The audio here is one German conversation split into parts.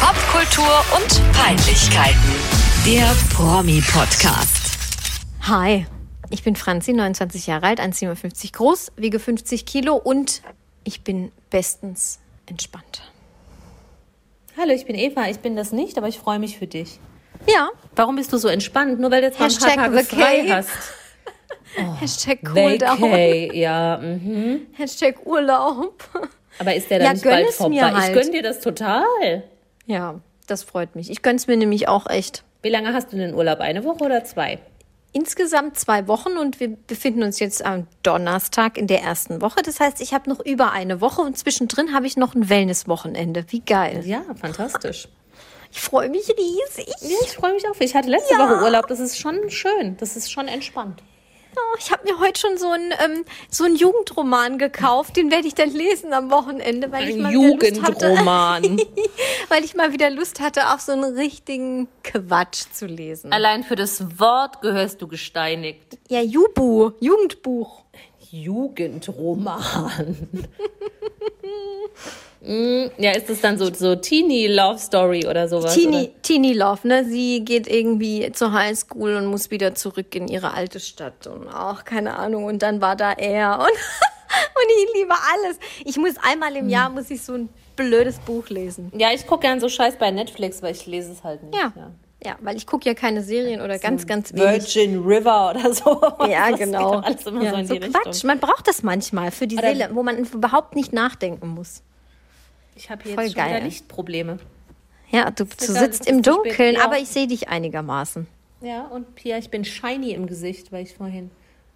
Popkultur und Peinlichkeiten. Der Promi-Podcast. Hi, ich bin Franzi, 29 Jahre alt, 1,57 groß, wiege 50 Kilo und ich bin bestens entspannt. Hallo, ich bin Eva. Ich bin das nicht, aber ich freue mich für dich. Ja, Warum bist du so entspannt? Nur weil du jetzt mal ein paar Hashtag Tage frei hast. Hashtag cool down, Vacay, ja. Mhm. Hashtag Urlaub. Aber ist der dann Ja, nicht gönn bald es vorbei? mir Ich halt. gönn dir das total. Ja, das freut mich. Ich gönn's mir nämlich auch echt. Wie lange hast du denn Urlaub? Eine Woche oder zwei? Insgesamt zwei Wochen und wir befinden uns jetzt am Donnerstag in der ersten Woche. Das heißt, ich habe noch über eine Woche und zwischendrin habe ich noch ein Wellnesswochenende. Wie geil. Ja, fantastisch. Ich freue mich riesig. Ja, ich freue mich auch. Ich hatte letzte Ja. Woche Urlaub. Das ist schon schön. Das ist schon entspannt. Oh, ich habe mir heute schon so einen, ähm, so einen Jugendroman gekauft. Den werde ich dann lesen am Wochenende, weil ich mal wieder Lust hatte, Jugendroman. weil ich mal wieder Lust hatte, auf so einen richtigen Quatsch zu lesen. Allein für das Wort gehörst du gesteinigt. Ja, Jubu, Jugendbuch. Jugendroman. Mm, ja, ist das dann so, so Teenie Love Story oder sowas? Teenie, Teenie Love, ne? Sie geht irgendwie zur Highschool und muss wieder zurück in ihre alte Stadt und auch keine Ahnung. Und dann war da er und, und ich liebe alles. Ich muss einmal im Jahr muss ich so ein blödes Buch lesen. Oder? Ja, ich gucke gern so Scheiß bei Netflix, weil ich lese es halt nicht. Ja. Ja, weil ich gucke ja keine Serien oder ganz, ganz wenig. Virgin River oder so. Ja, Das genau. Alles immer ja, so in die Quatsch. Richtung. Man braucht das manchmal für die Oder- Seele, wo man überhaupt nicht nachdenken muss. Ich habe hier Voll jetzt schon geil. wieder Lichtprobleme. Ja, du, du sitzt im ist zu spät, Dunkeln, ja. aber ich sehe dich einigermaßen. Ja, und Pia, ich bin shiny im Gesicht, weil ich vorhin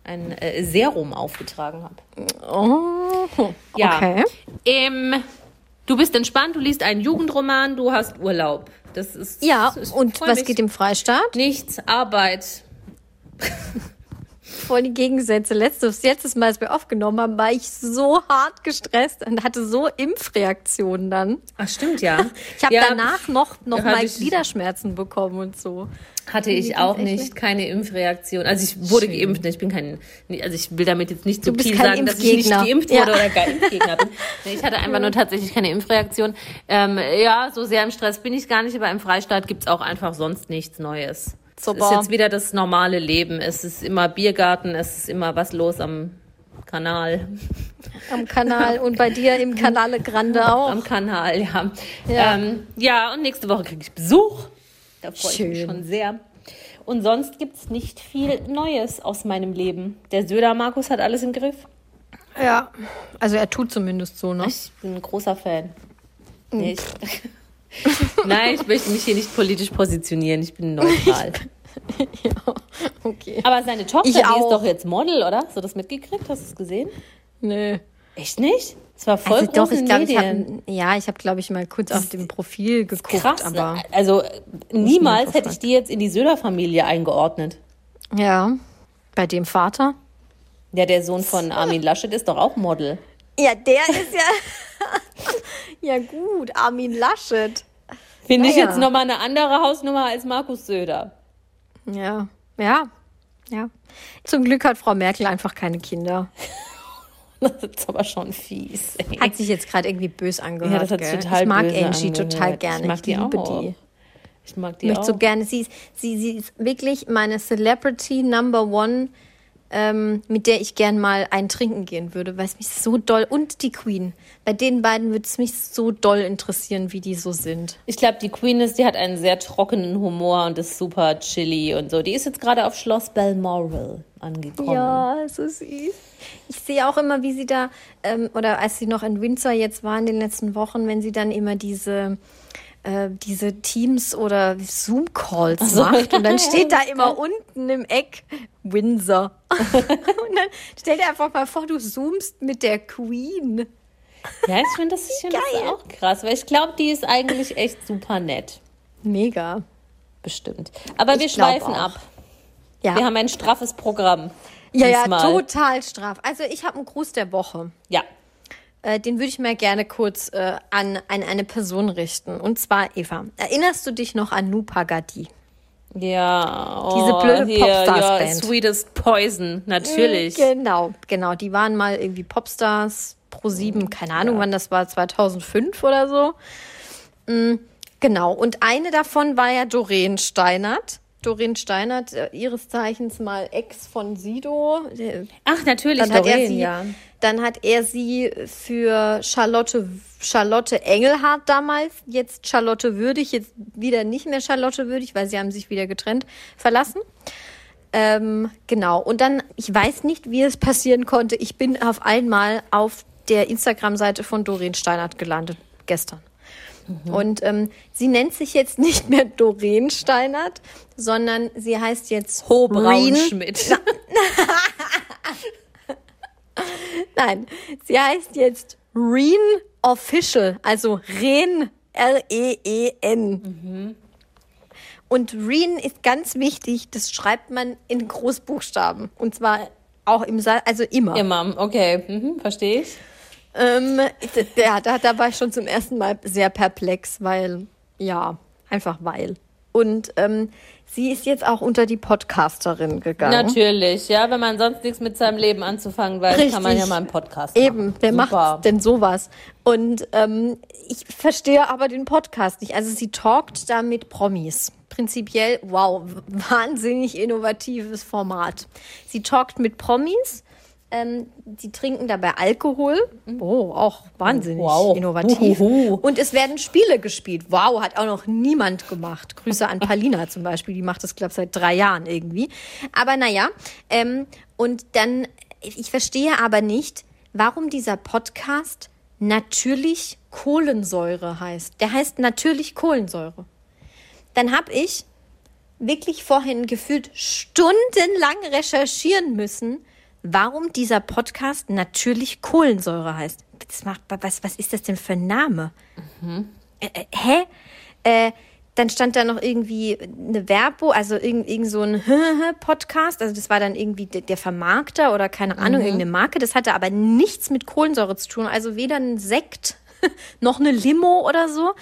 ein äh, Serum aufgetragen habe. Oh, Ja. okay. Ähm, du bist entspannt, du liest einen Jugendroman, du hast Urlaub. Das ist Ja, ich und freu was geht im Freistaat? Nichts, Arbeit. Voll die Gegensätze. Letztes, letztes Mal, als wir aufgenommen haben, war ich so hart gestresst und hatte so Impfreaktionen dann. Ach, stimmt, ja. Ich habe ja, danach noch, noch mal Gliederschmerzen bekommen und so. Hatte ich auch nicht, keine Impfreaktion. Also ich wurde Schön. geimpft, ich bin kein, also ich will damit jetzt nicht so viel sagen, dass ich nicht geimpft Ja. wurde oder gar Impfgegner bin. Ich hatte einfach nur tatsächlich keine Impfreaktion. Ähm, ja, so sehr im Stress bin ich gar nicht, aber im Freistaat gibt's auch einfach sonst nichts Neues. Es Super. ist jetzt wieder das normale Leben. Es ist immer Biergarten, es ist immer was los am Kanal. Am Kanal und bei dir im Kanale Grande auch. Am Kanal, ja. Ja. Ähm, ja und nächste Woche kriege ich Besuch. Da freue ich mich Schön. schon sehr. Und sonst gibt's nicht viel Neues aus meinem Leben. Der Söder Markus hat alles im Griff. Ja, also er tut zumindest so, ne? Ich bin ein großer Fan. Mhm. Nee, ich, Nein, ich möchte mich hier nicht politisch positionieren. Ich bin neutral. ja, okay. Aber seine Tochter, Ich die auch. ist doch jetzt Model, oder? Hast du das mitgekriegt? Hast du es gesehen? Nö. Echt nicht? Es war voll Also doch, ich in glaube, ich habe, ja, ich habe, glaube ich, mal kurz auf dem Profil geguckt, Krass, aber ne? also äh, niemals hätte ich die jetzt in die Söder-Familie eingeordnet. ja, bei dem Vater. Ja, der Sohn von Armin Laschet ist doch auch Model. Ja, der ist ja, ja gut, Armin Laschet. Finde ich Naja. jetzt nochmal eine andere Hausnummer als Markus Söder. Ja, ja, ja. Zum Glück hat Frau Merkel einfach keine Kinder. Das ist aber schon fies. Ey. Hat sich jetzt gerade irgendwie bös angehört. Ja, das hat total ich mag böse Angie total gerne. Ich mag die liebe auch. die. Ich mag Ich die möchte auch. so gerne. Sie ist, sie, sie ist wirklich meine Celebrity Number One, ähm, mit der ich gern mal ein Trinken gehen würde, weil es mich so doll und die Queen. Bei den beiden würde es mich so doll interessieren, wie die so sind. Ich glaube, die Queen ist, die hat einen sehr trockenen Humor und ist super chilly und so. Die ist jetzt gerade auf Schloss Balmoral angekommen. Ja, so süß. Ich sehe auch immer, wie sie da, ähm, oder als sie noch in Windsor jetzt war in den letzten Wochen, wenn sie dann immer diese, äh, diese Teams oder Zoom-Calls macht. Und dann steht da immer unten im Eck Windsor. und dann stell dir einfach mal vor, du zoomst mit der Queen. Ja, ich finde das, ich find das auch krass, weil ich glaube, die ist eigentlich echt super nett. Mega. Bestimmt. Aber wir Ich glaub schweifen auch. ab. Ja, Wir haben ein straffes Programm. ja, ja, diesmal. total straff. Also ich habe einen Gruß der Woche. Ja. Äh, den würde ich mir gerne kurz äh, an, an eine Person richten. Und zwar Eva. Erinnerst du dich noch an Nupa Gadi? Ja. Oh, Diese blöde hier, ja, Popstars-Band. Sweetest Poison, natürlich. Genau, genau. Die waren mal irgendwie Popstars pro sieben, keine Ahnung, wann das war, 2005 oder so. Mm, Genau, und eine davon war ja Doreen Steinert. Doreen Steinert, äh, ihres Zeichens mal Ex von Sido. Ach, natürlich, dann Doreen, hat er sie, ja. Dann hat er sie für Charlotte, Charlotte Engelhardt damals, jetzt Charlotte Würdig, jetzt wieder nicht mehr Charlotte Würdig, weil sie haben sich wieder getrennt, verlassen. Ähm, genau. Und dann, ich weiß nicht, wie es passieren konnte. Ich bin auf einmal auf der Instagram-Seite von Doreen Steinert gelandet, gestern. Mhm. Und ähm, sie nennt sich jetzt nicht mehr Doreen Steinert, sondern sie heißt jetzt Ho Braunschmidt. Nein, sie heißt jetzt Reen Official, also Ren, R-E-E-N. Mhm. Und Reen ist ganz wichtig, das schreibt man in Großbuchstaben. Und zwar auch im Saal, also immer. Immer, okay, mhm, verstehe ich. Ähm, ja, da, da war ich schon zum ersten Mal sehr perplex, weil, ja, einfach weil. Und ähm, sie ist jetzt auch unter die Podcasterin gegangen. Natürlich, ja, wenn man sonst nichts mit seinem Leben anzufangen weiß, Richtig. kann man ja mal einen Podcast machen. Eben, wer Super. macht denn sowas? Und ähm, ich verstehe aber den Podcast nicht. Also sie talkt da mit Promis. Prinzipiell, wow, wahnsinnig innovatives Format. Sie talkt mit Promis ähm, die trinken dabei Alkohol. Oh, auch wahnsinnig wow. innovativ. Uhuhu. Und es werden Spiele gespielt. Wow, hat auch noch niemand gemacht. Grüße an Palina zum Beispiel. Die macht das, glaube ich, seit drei Jahren irgendwie. Aber naja, ähm, und dann, ich verstehe aber nicht, warum dieser Podcast natürlich Kohlensäure heißt. Der heißt natürlich Kohlensäure. Dann habe ich wirklich vorhin gefühlt stundenlang recherchieren müssen, warum dieser Podcast natürlich Kohlensäure heißt. Das macht, was, was ist das denn für ein Name? Mhm. Äh, äh, hä? Äh, dann stand da noch irgendwie eine Werbung, also irgend, irgend so ein Podcast. Also das war dann irgendwie der Vermarkter oder keine Ahnung, mhm. irgendeine Marke. Das hatte aber nichts mit Kohlensäure zu tun. Also weder ein Sekt noch eine Limo oder so.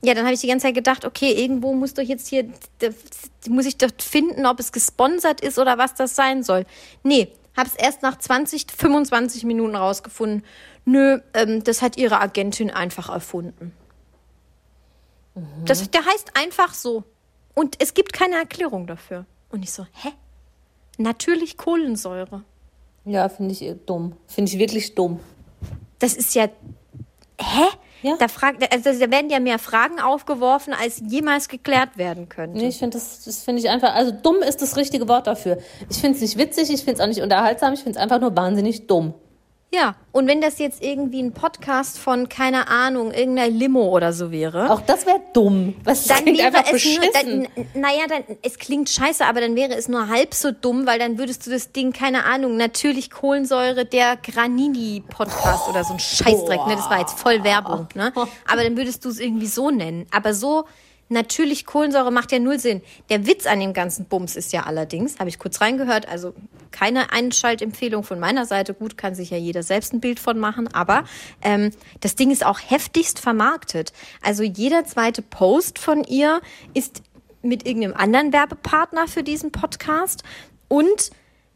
Ja, dann habe ich die ganze Zeit gedacht, okay, irgendwo muss doch jetzt hier, muss ich doch finden, ob es gesponsert ist oder was das sein soll. Nee, habe es erst nach 20, 25 Minuten rausgefunden. Nö, ähm, das hat ihre Agentin einfach erfunden. Mhm. Das, der heißt einfach so. Und es gibt keine Erklärung dafür. Und ich so, hä? Natürlich Kohlensäure. Ja, finde ich dumm. Finde ich wirklich dumm. Das ist ja. Hä? Ja. Da, fragt, also da werden ja mehr Fragen aufgeworfen, als jemals geklärt werden können. Nee, ich finde das, das finde ich einfach, also dumm ist das richtige Wort dafür. Ich finde es nicht witzig, ich finde es auch nicht unterhaltsam, ich finde es einfach nur wahnsinnig dumm. Ja, und wenn das jetzt irgendwie ein Podcast von, keine Ahnung, irgendeiner Limo oder so wäre. Auch das wäre dumm. Was dann klingt wäre einfach es beschissen. Nur, dann, naja, dann, es klingt scheiße, aber dann wäre es nur halb so dumm, weil dann würdest du das Ding, keine Ahnung, natürlich Kohlensäure der Granini-Podcast oh, oder so ein Scheißdreck, ne? Das war jetzt voll Werbung, ne? Aber dann würdest du es irgendwie so nennen. Aber so Natürlich, Kohlensäure macht ja null Sinn. Der Witz an dem ganzen Bums ist ja allerdings, habe ich kurz reingehört, also keine Einschaltempfehlung von meiner Seite. Gut, kann sich ja jeder selbst ein Bild von machen, aber ähm, das Ding ist auch heftigst vermarktet. Also jeder zweite Post von ihr ist mit irgendeinem anderen Werbepartner für diesen Podcast und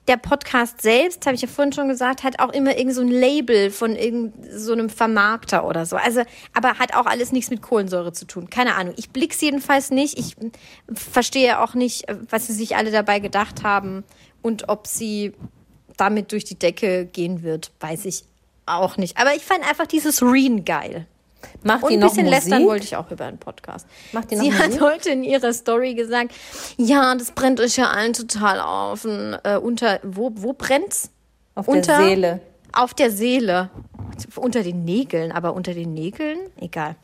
der Podcast selbst, habe ich ja vorhin schon gesagt, hat auch immer irgend so ein Label von irgendeinem so einem Vermarkter oder so. Also, aber hat auch alles nichts mit Kohlensäure zu tun. Keine Ahnung. Ich blick's jedenfalls nicht. Ich verstehe auch nicht, was sie sich alle dabei gedacht haben und ob sie damit durch die Decke gehen wird, weiß ich auch nicht. Aber ich fand einfach dieses Reen geil. Macht und ein bisschen Musik? lästern wollte ich auch über einen Podcast. Macht die noch Sie Musik? hat heute in ihrer Story gesagt, ja, das brennt euch ja allen total auf. Und, äh, unter, wo, wo brennt's? Auf unter, der Seele. Auf der Seele. Unter den Nägeln, aber unter den Nägeln? Egal.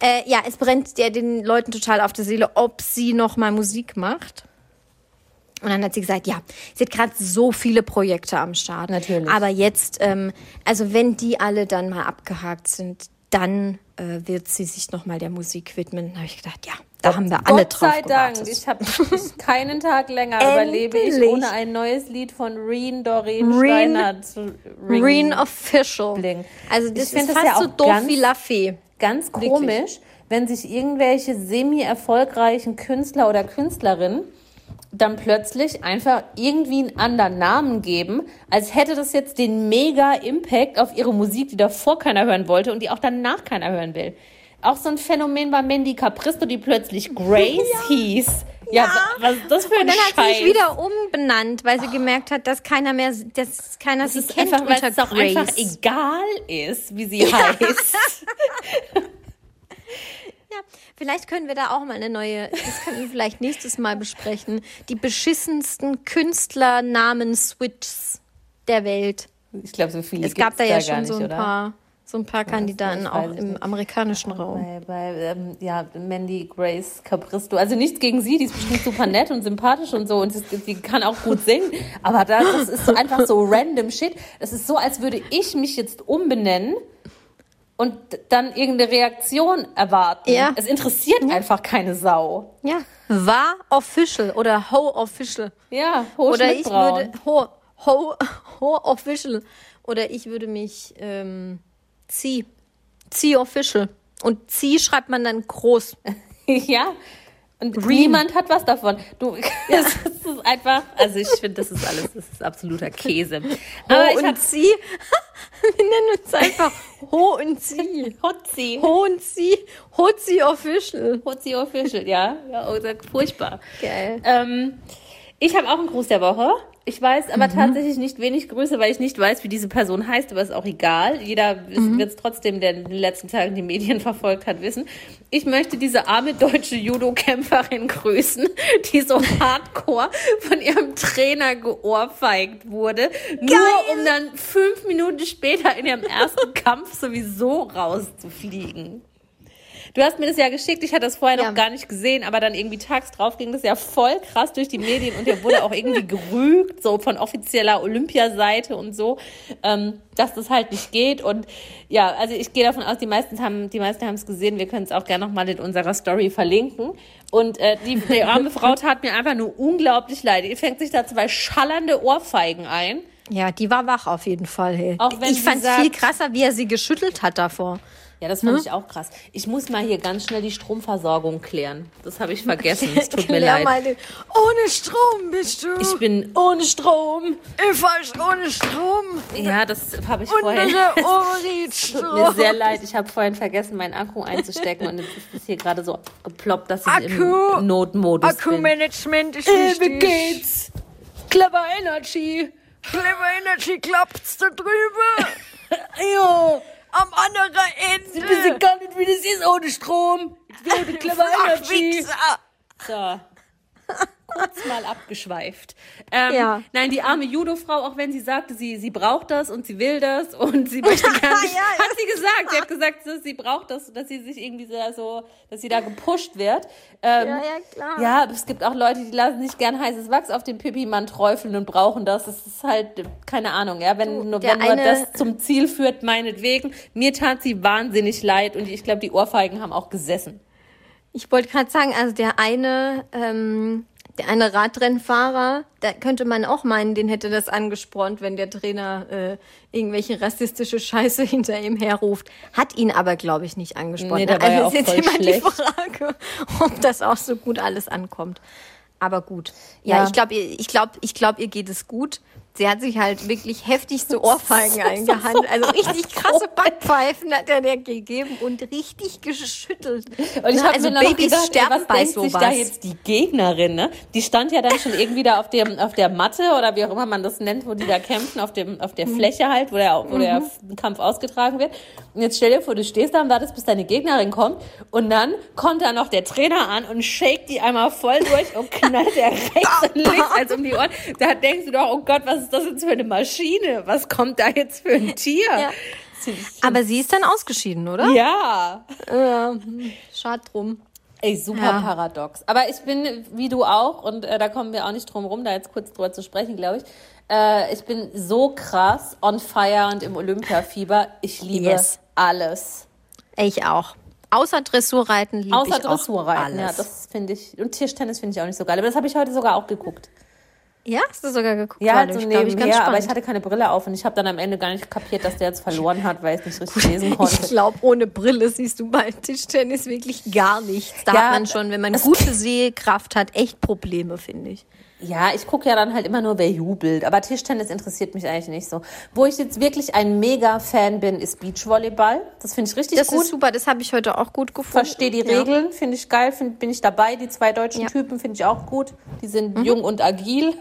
Äh, ja, es brennt ja den Leuten total auf der Seele, ob sie noch mal Musik macht. Und dann hat sie gesagt, ja, sie hat gerade so viele Projekte am Start. Natürlich. Aber jetzt, ähm, also wenn die alle dann mal abgehakt sind, dann äh, wird sie sich nochmal der Musik widmen. Da habe ich gedacht, ja, da haben wir alle Gott sei Dank. Ich habe keinen Tag länger überlebe ich ohne ein neues Lied von Reen Doreen Reen, Steiner zu Reen Official. Bling. Also das ich ist fast ja so doof ganz, wie La Fee. Ganz komisch, Wirklich. wenn sich irgendwelche semi-erfolgreichen Künstler oder Künstlerinnen dann plötzlich einfach irgendwie einen anderen Namen geben, als hätte das jetzt den mega Impact auf ihre Musik, die davor keiner hören wollte und die auch danach keiner hören will. auch so ein Phänomen war Mandy Capristo, die plötzlich Grace ja. hieß. Ja, ja, was ist das für ein Und dann Scheiß? hat sie sich wieder umbenannt, weil sie oh. gemerkt hat, dass keiner mehr, dass keiner das sie ist kennt einfach, weil es auch einfach egal ist, wie sie heißt. ja, vielleicht können wir da auch mal eine neue, das können wir vielleicht nächstes Mal besprechen, die beschissensten Künstlernamen-Switches der Welt. Ich glaube, so viele Es gab da ja schon nicht, so ein oder? paar so ein paar Kandidaten auch im nicht. amerikanischen Raum. Bei, bei ähm, ja, Mandy Grace Capristo. Also nichts gegen sie, die ist bestimmt super nett und sympathisch und so und die kann auch gut singen. Aber das, das ist so einfach so random Shit. Das ist so, als würde ich mich jetzt umbenennen und dann irgendeine Reaktion erwarten. Ja. Es interessiert ja. einfach keine Sau. Ja. War official oder ho official. Ja, ho Oder ich würde ho, ho, ho official. Oder ich würde mich ähm, Zieh. Zieh Official. Und Zieh schreibt man dann groß. ja. Und Green. niemand hat was davon. Du, ja. das ist einfach, also ich finde, das ist alles, das ist absoluter Käse. Aber Ho und Sie, wir nennen uns einfach Ho und Sie. Hotzi. Ho und Sie, Hotzi Official. Hotzi Official, ja. Ja, oder furchtbar. Geil. Ähm, ich habe auch einen Gruß der Woche. Ich weiß aber mhm. tatsächlich nicht wenig Grüße, weil ich nicht weiß, wie diese Person heißt, aber ist auch egal. Jeder mhm. wird es trotzdem, der in den letzten Tagen die Medien verfolgt hat, wissen. Ich möchte diese arme deutsche Judo-Kämpferin grüßen, die so hardcore von ihrem Trainer geohrfeigt wurde, Geil. nur um dann fünf Minuten später in ihrem ersten Kampf sowieso rauszufliegen. Du hast mir das ja geschickt, ich hatte das vorher ja. noch gar nicht gesehen, aber dann irgendwie tags drauf ging das ja voll krass durch die Medien und der wurde auch irgendwie gerügt, so von offizieller Olympiaseite und so, ähm, dass das halt nicht geht. Und ja, also ich gehe davon aus, die meisten haben die meisten haben es gesehen. Wir können es auch gerne nochmal in unserer Story verlinken. Und äh, die, die arme Frau tat mir einfach nur unglaublich leid. Die fängt sich da zwei schallernde Ohrfeigen ein. Ja, die war wach auf jeden Fall. Hey. Auch wenn ich fand es viel krasser, wie er sie geschüttelt hat davor. Ja, das fand ne? ich auch krass. Ich muss mal hier ganz schnell die Stromversorgung klären. Das habe ich vergessen. Es tut mir leid. Meine, ohne Strom bist du. Ich bin ohne Strom. Ich weiß ohne Strom. Ja, das habe ich Und vorhin. es tut mir sehr leid. Ich habe vorhin vergessen, meinen Akku einzustecken und jetzt ist es hier gerade so geploppt, dass ich Akku, im Notmodus Akkumanagement ist wichtig. Wie geht's? Clever Energy. Clever Energy klappt's da drüben. jo am anderen Ende. Sie wissen gar nicht, wie das ist ohne Strom. Ich will Clever Energy. So kurz mal abgeschweift. Ähm, ja. Nein, die arme Judo-Frau, auch wenn sie sagte, sie, sie braucht das und sie will das und sie möchte gerne, ja, ja. hat sie gesagt, sie hat gesagt, dass sie braucht das, dass sie sich irgendwie so, dass sie da gepusht wird. Ähm, ja, ja, klar. Ja, es gibt auch Leute, die lassen sich gern heißes Wachs auf den Pipi-Mann träufeln und brauchen das. Das ist halt, keine Ahnung, ja, wenn, nur, wenn nur das zum Ziel führt, meinetwegen. Mir tat sie wahnsinnig leid und ich glaube, die Ohrfeigen haben auch gesessen. Ich wollte gerade sagen, also der eine, ähm, der eine Radrennfahrer, da könnte man auch meinen, den hätte das angespornt, wenn der Trainer äh, irgendwelche rassistische Scheiße hinter ihm herruft. Hat ihn aber, glaube ich, nicht angespornt. Nee, da war also ja ist jetzt immer schlecht. die Frage, ob das auch so gut alles ankommt. Aber gut. Ja, ja. ich glaube, ich glaube, ich glaube, ihr geht es gut sie hat sich halt wirklich heftigste Ohrfeigen eingehandelt. Also richtig krasse Backpfeifen hat er der gegeben und richtig geschüttelt. Und ich habe also mir Babys gedacht, sterben ey, was bei denkt sowas. sich da jetzt die Gegnerin, ne? Die stand ja dann schon irgendwie da auf dem auf der Matte oder wie auch immer man das nennt, wo die da kämpfen, auf dem auf der mhm. Fläche halt, wo der wo der mhm. Kampf ausgetragen wird. Und jetzt stell dir vor, du stehst da und wartest, bis deine Gegnerin kommt und dann kommt da noch der Trainer an und shakt die einmal voll durch und knallt der rechts und links als um die Ohren. Da denkst du doch, oh Gott, was ist das jetzt für eine Maschine? Was kommt da jetzt für ein Tier? Ja. Aber sie ist dann ausgeschieden, oder? Ja. Äh, schade drum. Ey, super ja. paradox. Aber ich bin, wie du auch, und äh, da kommen wir auch nicht drum rum, da jetzt kurz drüber zu sprechen, glaube ich. Äh, ich bin so krass on fire und im Olympiafieber. Ich liebe yes. alles. Ich auch. Außer Dressurreiten liebe Außer ich Dressurreiten, auch alles. ja, das finde ich. Und Tischtennis finde ich auch nicht so geil. Aber das habe ich heute sogar auch geguckt. Ja, hast du sogar geguckt? Ja, halt so ich, nebenher, ich, aber ich hatte keine Brille auf und ich habe dann am Ende gar nicht kapiert, dass der jetzt verloren hat, weil ich es nicht richtig lesen konnte. Ich glaube, ohne Brille siehst du bei Tischtennis wirklich gar nichts. Da ja, hat man schon, wenn man gute Sehkraft hat, echt Probleme, finde ich. Ja, ich gucke ja dann halt immer nur, wer jubelt. Aber Tischtennis interessiert mich eigentlich nicht so. Wo ich jetzt wirklich ein Mega-Fan bin, ist Beachvolleyball. Das finde ich richtig Das gut. ist super, das habe ich heute auch gut gefunden. Verstehe die Ja. Regeln, finde ich geil, find, bin ich dabei. Die zwei deutschen Ja. Mhm. Typen finde ich auch gut. Die sind jung und agil.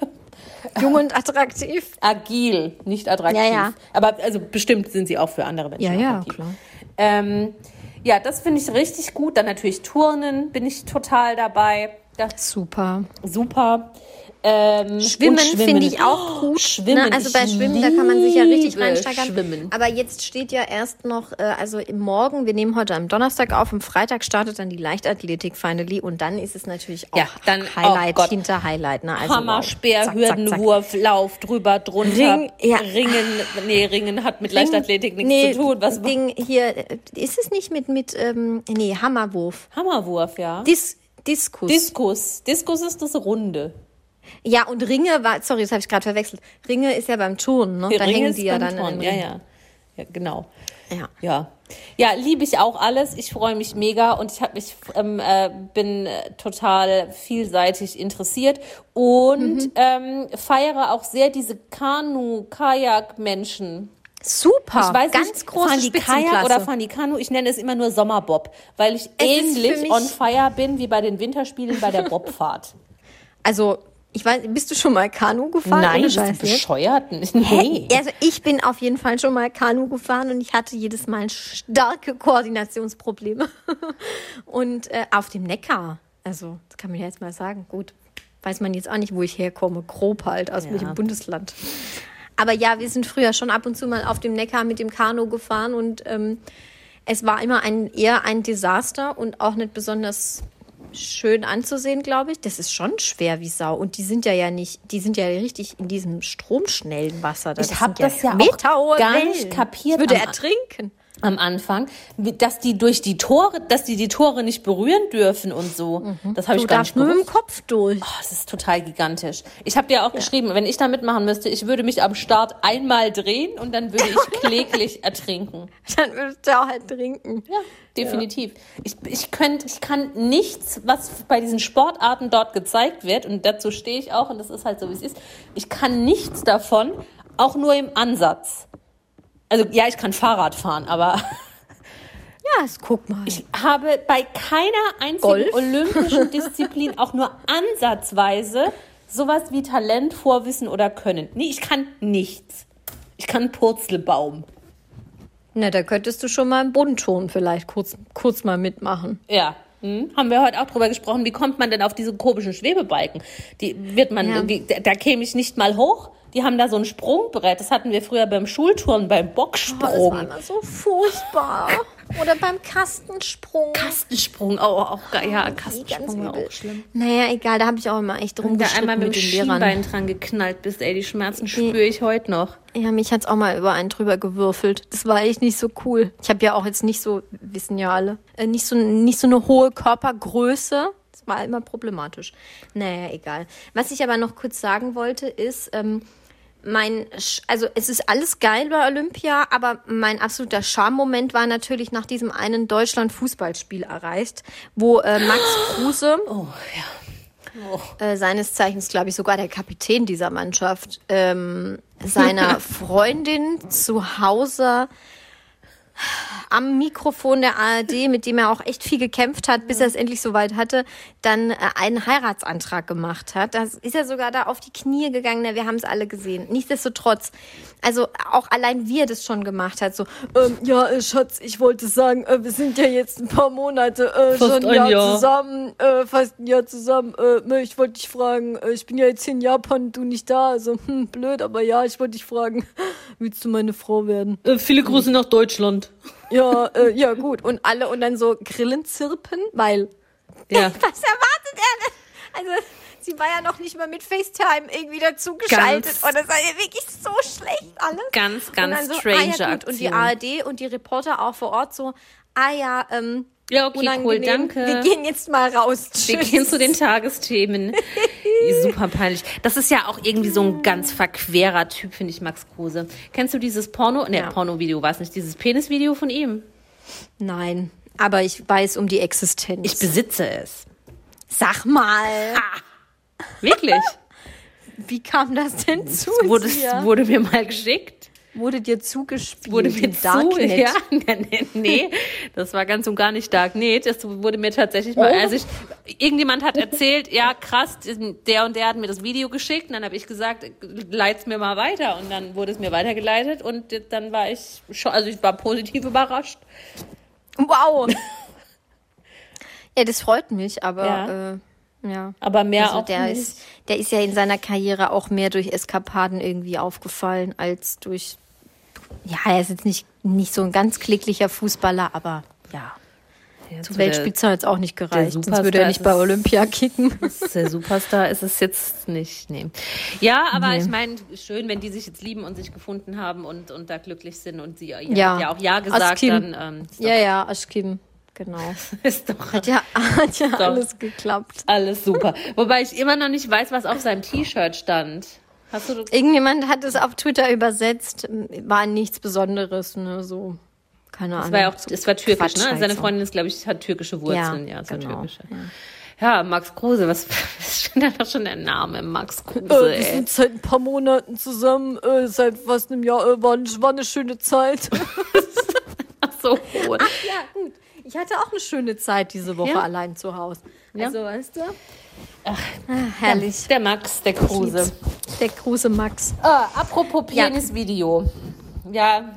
Jung und attraktiv. Agil, nicht attraktiv. Ja, ja. Aber also bestimmt sind sie auch für andere Menschen Ja, ja, klar. Ähm, ja, das finde ich richtig gut. Dann natürlich Turnen bin ich total dabei. Das Super. super. Ähm, Schwimmen, und finde ich auch gut. Schwimmen. Ne? Also bei Schwimmen, da kann man sich ja richtig reinsteigern. Schwimmen. Aber jetzt steht ja erst noch, äh, also im Morgen, wir nehmen heute am Donnerstag auf, am Freitag startet dann die Leichtathletik finally und dann ist es natürlich auch Ja, dann- Highlight oh hinter Highlight. Ne? Also, Hammer. Speer. Hürdenwurf, Lauf, drüber, drunter. Ring, ja. Ringen, nee, Ringen hat mit Leichtathletik nichts nee, zu tun. Was Ding hier, äh, ist es nicht mit, mit ähm, nee, Hammerwurf. Hammerwurf, ja. Dis, Diskus. Diskus. Diskus ist das Runde. Ja, und Ringe war, sorry, das habe ich gerade verwechselt. Ringe ist ja beim Turnen, ne? Da Ring hängen die ja dann im Ja, ja. Ja, genau. Ja. Ja, ja, liebe ich auch alles. Ich freue mich mega und ich habe mich ähm, äh, bin äh, total vielseitig interessiert und Mhm. ähm, feiere auch sehr diese Kanu-Kajak-Menschen. Super, Ich weiß ganz nicht, große fahren die Kajak oder fahren die Kanu? Ich nenne es immer nur Sommerbob, weil ich Es ähnlich on fire bin wie bei den Winterspielen bei der Bobfahrt. Also, ich weiß, bist du schon mal Kanu gefahren? Nein, bist du jetzt? bescheuert? Nee. Also ich bin auf jeden Fall schon mal Kanu gefahren und ich hatte jedes Mal starke Koordinationsprobleme. Und äh, auf dem Neckar, also das kann man ja jetzt mal sagen, gut, weiß man jetzt auch nicht, wo ich herkomme, grob halt, aus welchem Bundesland. Aber ja, wir sind früher schon ab und zu mal auf dem Neckar mit dem Kanu gefahren und ähm, es war immer ein, eher ein Desaster und auch nicht besonders schön anzusehen, glaube ich. Das ist schon schwer wie Sau. Und die sind ja ja nicht, die sind ja richtig in diesem stromschnellen Wasser. Das Ich hab sind das ja auch meterhohe gar Wellen. nicht kapiert Ich würde ertrinken. Am Anfang, dass die durch die Tore, dass die die Tore nicht berühren dürfen und so. Das habe ich gar nicht nur mit dem. Kopf durch. Oh, das ist total gigantisch. Ich habe dir auch geschrieben, wenn ich da mitmachen müsste, ich würde mich am Start einmal drehen und dann würde ich kläglich ertrinken. Dann würdest du auch halt trinken. Ja, definitiv. Ich, ich, könnt, ich kann nichts, was bei diesen Sportarten dort gezeigt wird, und dazu stehe ich auch, und das ist halt so, wie es ist, ich kann nichts davon, auch nur im Ansatz. Also ja, ich kann Fahrrad fahren, aber Ja, guck mal. ich habe bei keiner einzigen Golf? olympischen Disziplin auch nur ansatzweise sowas wie Talent, Vorwissen oder Können. Nee, ich kann nichts. Ich kann Purzelbaum. Na, da könntest du schon mal im Buntton vielleicht kurz, kurz mal mitmachen. Ja. Hm? Haben wir heute auch drüber gesprochen, wie kommt man denn auf diese komischen Schwebebalken? Die wird man, Ja. wie, da, da käme ich nicht mal hoch. Die haben da so ein Sprungbrett. Das hatten wir früher beim Schulturnen, beim Oh, das war Bocksprung. immer so furchtbar. Oder beim Kastensprung. Kastensprung, oh, auch geil. Ja, ganz Kastensprung war auch schlimm. Naja, egal, da habe ich auch immer echt du da einmal mit, mit dem den Lehrern. Schienbein dran geknallt bist, ey, die Schmerzen spüre ich heute noch. Ja, mich hat's auch mal über einen drüber gewürfelt. Das war echt nicht so cool. Ich habe ja auch jetzt nicht so, wissen ja alle, äh, nicht so, nicht so eine hohe Körpergröße. Das war immer problematisch. Naja, egal. Was ich aber noch kurz sagen wollte, ist, ähm, mein, Sch- also es ist alles geil bei Olympia, aber mein absoluter Charme-Moment war natürlich nach diesem einen Deutschland-Fußballspiel erreicht, wo äh, Max Kruse, Oh, ja. äh, seines Zeichens, glaube ich, sogar der Kapitän dieser Mannschaft, ähm, seiner Freundin zu Hause am Mikrofon der ARD, mit dem er auch echt viel gekämpft hat, bis er es endlich soweit hatte, dann äh, einen Heiratsantrag gemacht hat. Da ist er sogar da auf die Knie gegangen. Na, wir haben es alle gesehen. Nichtsdestotrotz, also auch allein wie er das schon gemacht hat, so, ähm, ja, äh, Schatz, ich wollte sagen, äh, wir sind ja jetzt ein paar Monate äh, Fast schon ein Jahr, Jahr. zusammen, äh, fast ein Jahr zusammen. Ne, ich wollte dich fragen, ich bin ja jetzt hier in Japan, du nicht da, also hm, blöd, aber ja, ich wollte dich fragen, willst du meine Frau werden? Viele Grüße nach Deutschland. Ja, äh, ja, gut. Und alle und dann so Grillen zirpen, weil. Ja. Was erwartet er denn? Also, sie war ja noch nicht mal mit FaceTime irgendwie dazugeschaltet. Und das war ja wirklich so schlecht alles. Ganz, und ganz dann so, strange ah, ja. Und die. ARD und die Reporter auch vor Ort so, ah ja, ähm, Ja, okay, cool, unangenehm. danke. Wir gehen jetzt mal raus. Wir Tschüss. gehen zu den Tagesthemen. Super peinlich. Das ist ja auch irgendwie so ein ganz verquerer Typ, finde ich, Max Kruse. Kennst du dieses Porno? Ne, Ja. Porno-Video war es nicht. Dieses Penis-Video von ihm. Nein, aber ich weiß um die Existenz. Ich besitze es. Sag mal. Wirklich? Wie kam das denn zu wurde, dir? wurde mir mal geschickt. Wurde dir zugespielt? Wurde mir im zu, Darknet? ja, nee, nee, das war ganz und gar nicht Darknet. Das wurde mir tatsächlich mal, Oh. also ich, irgendjemand hat erzählt, ja krass, der und der hat mir das Video geschickt. Und dann habe ich gesagt, leit's mir mal weiter. Und dann wurde es mir weitergeleitet und dann war ich schon, also ich war positiv überrascht. Wow. ja, das freut mich, aber ja. Äh, ja. Aber mehr Also auch der nicht. ist, der ist ja in seiner Karriere auch mehr durch Eskapaden irgendwie aufgefallen als durch. Ja, er ist jetzt nicht, nicht so ein ganz klicklicher Fußballer, aber ja. Ja, Zur so Weltspitze hat es auch nicht gereicht. Sonst würde er nicht ist bei Olympia kicken. Der, der Superstar ist es jetzt nicht. Nee. Ja, aber Nee. ich meine, schön, wenn die sich jetzt lieben und sich gefunden haben und, und da glücklich sind und sie ja, Ja. auch Ja gesagt, dann ähm, ist, Ja, ja, Aschkim, genau. ist doch Hat ja, hat ja alles geklappt. alles super. Wobei ich immer noch nicht weiß, was auf seinem T-Shirt stand. Hast du? Irgendjemand hat es auf Twitter übersetzt, war nichts Besonderes, ne, so. Keine Ahnung. Es war ja auch, es war türkisch, Quatsch ne? halt Seine so. Freundin ist, glaube ich, hat türkische Wurzeln. Ja, Ja, war genau, türkische. Ja. Max Kruse, was, was ist denn da schon der Name? Max Äh, Kruse, wir ey. sind seit ein paar Monaten zusammen, äh, seit fast einem Jahr, äh, war, war eine schöne Zeit. Ach so. ja, gut. Ich hatte auch eine schöne Zeit diese Woche Ja? allein zu Hause. Ja? Also, weißt du? Ach, herrlich. Der Max, der Kruse. Der Kruse Max. Ah, apropos Ja. Penisvideo. Ja,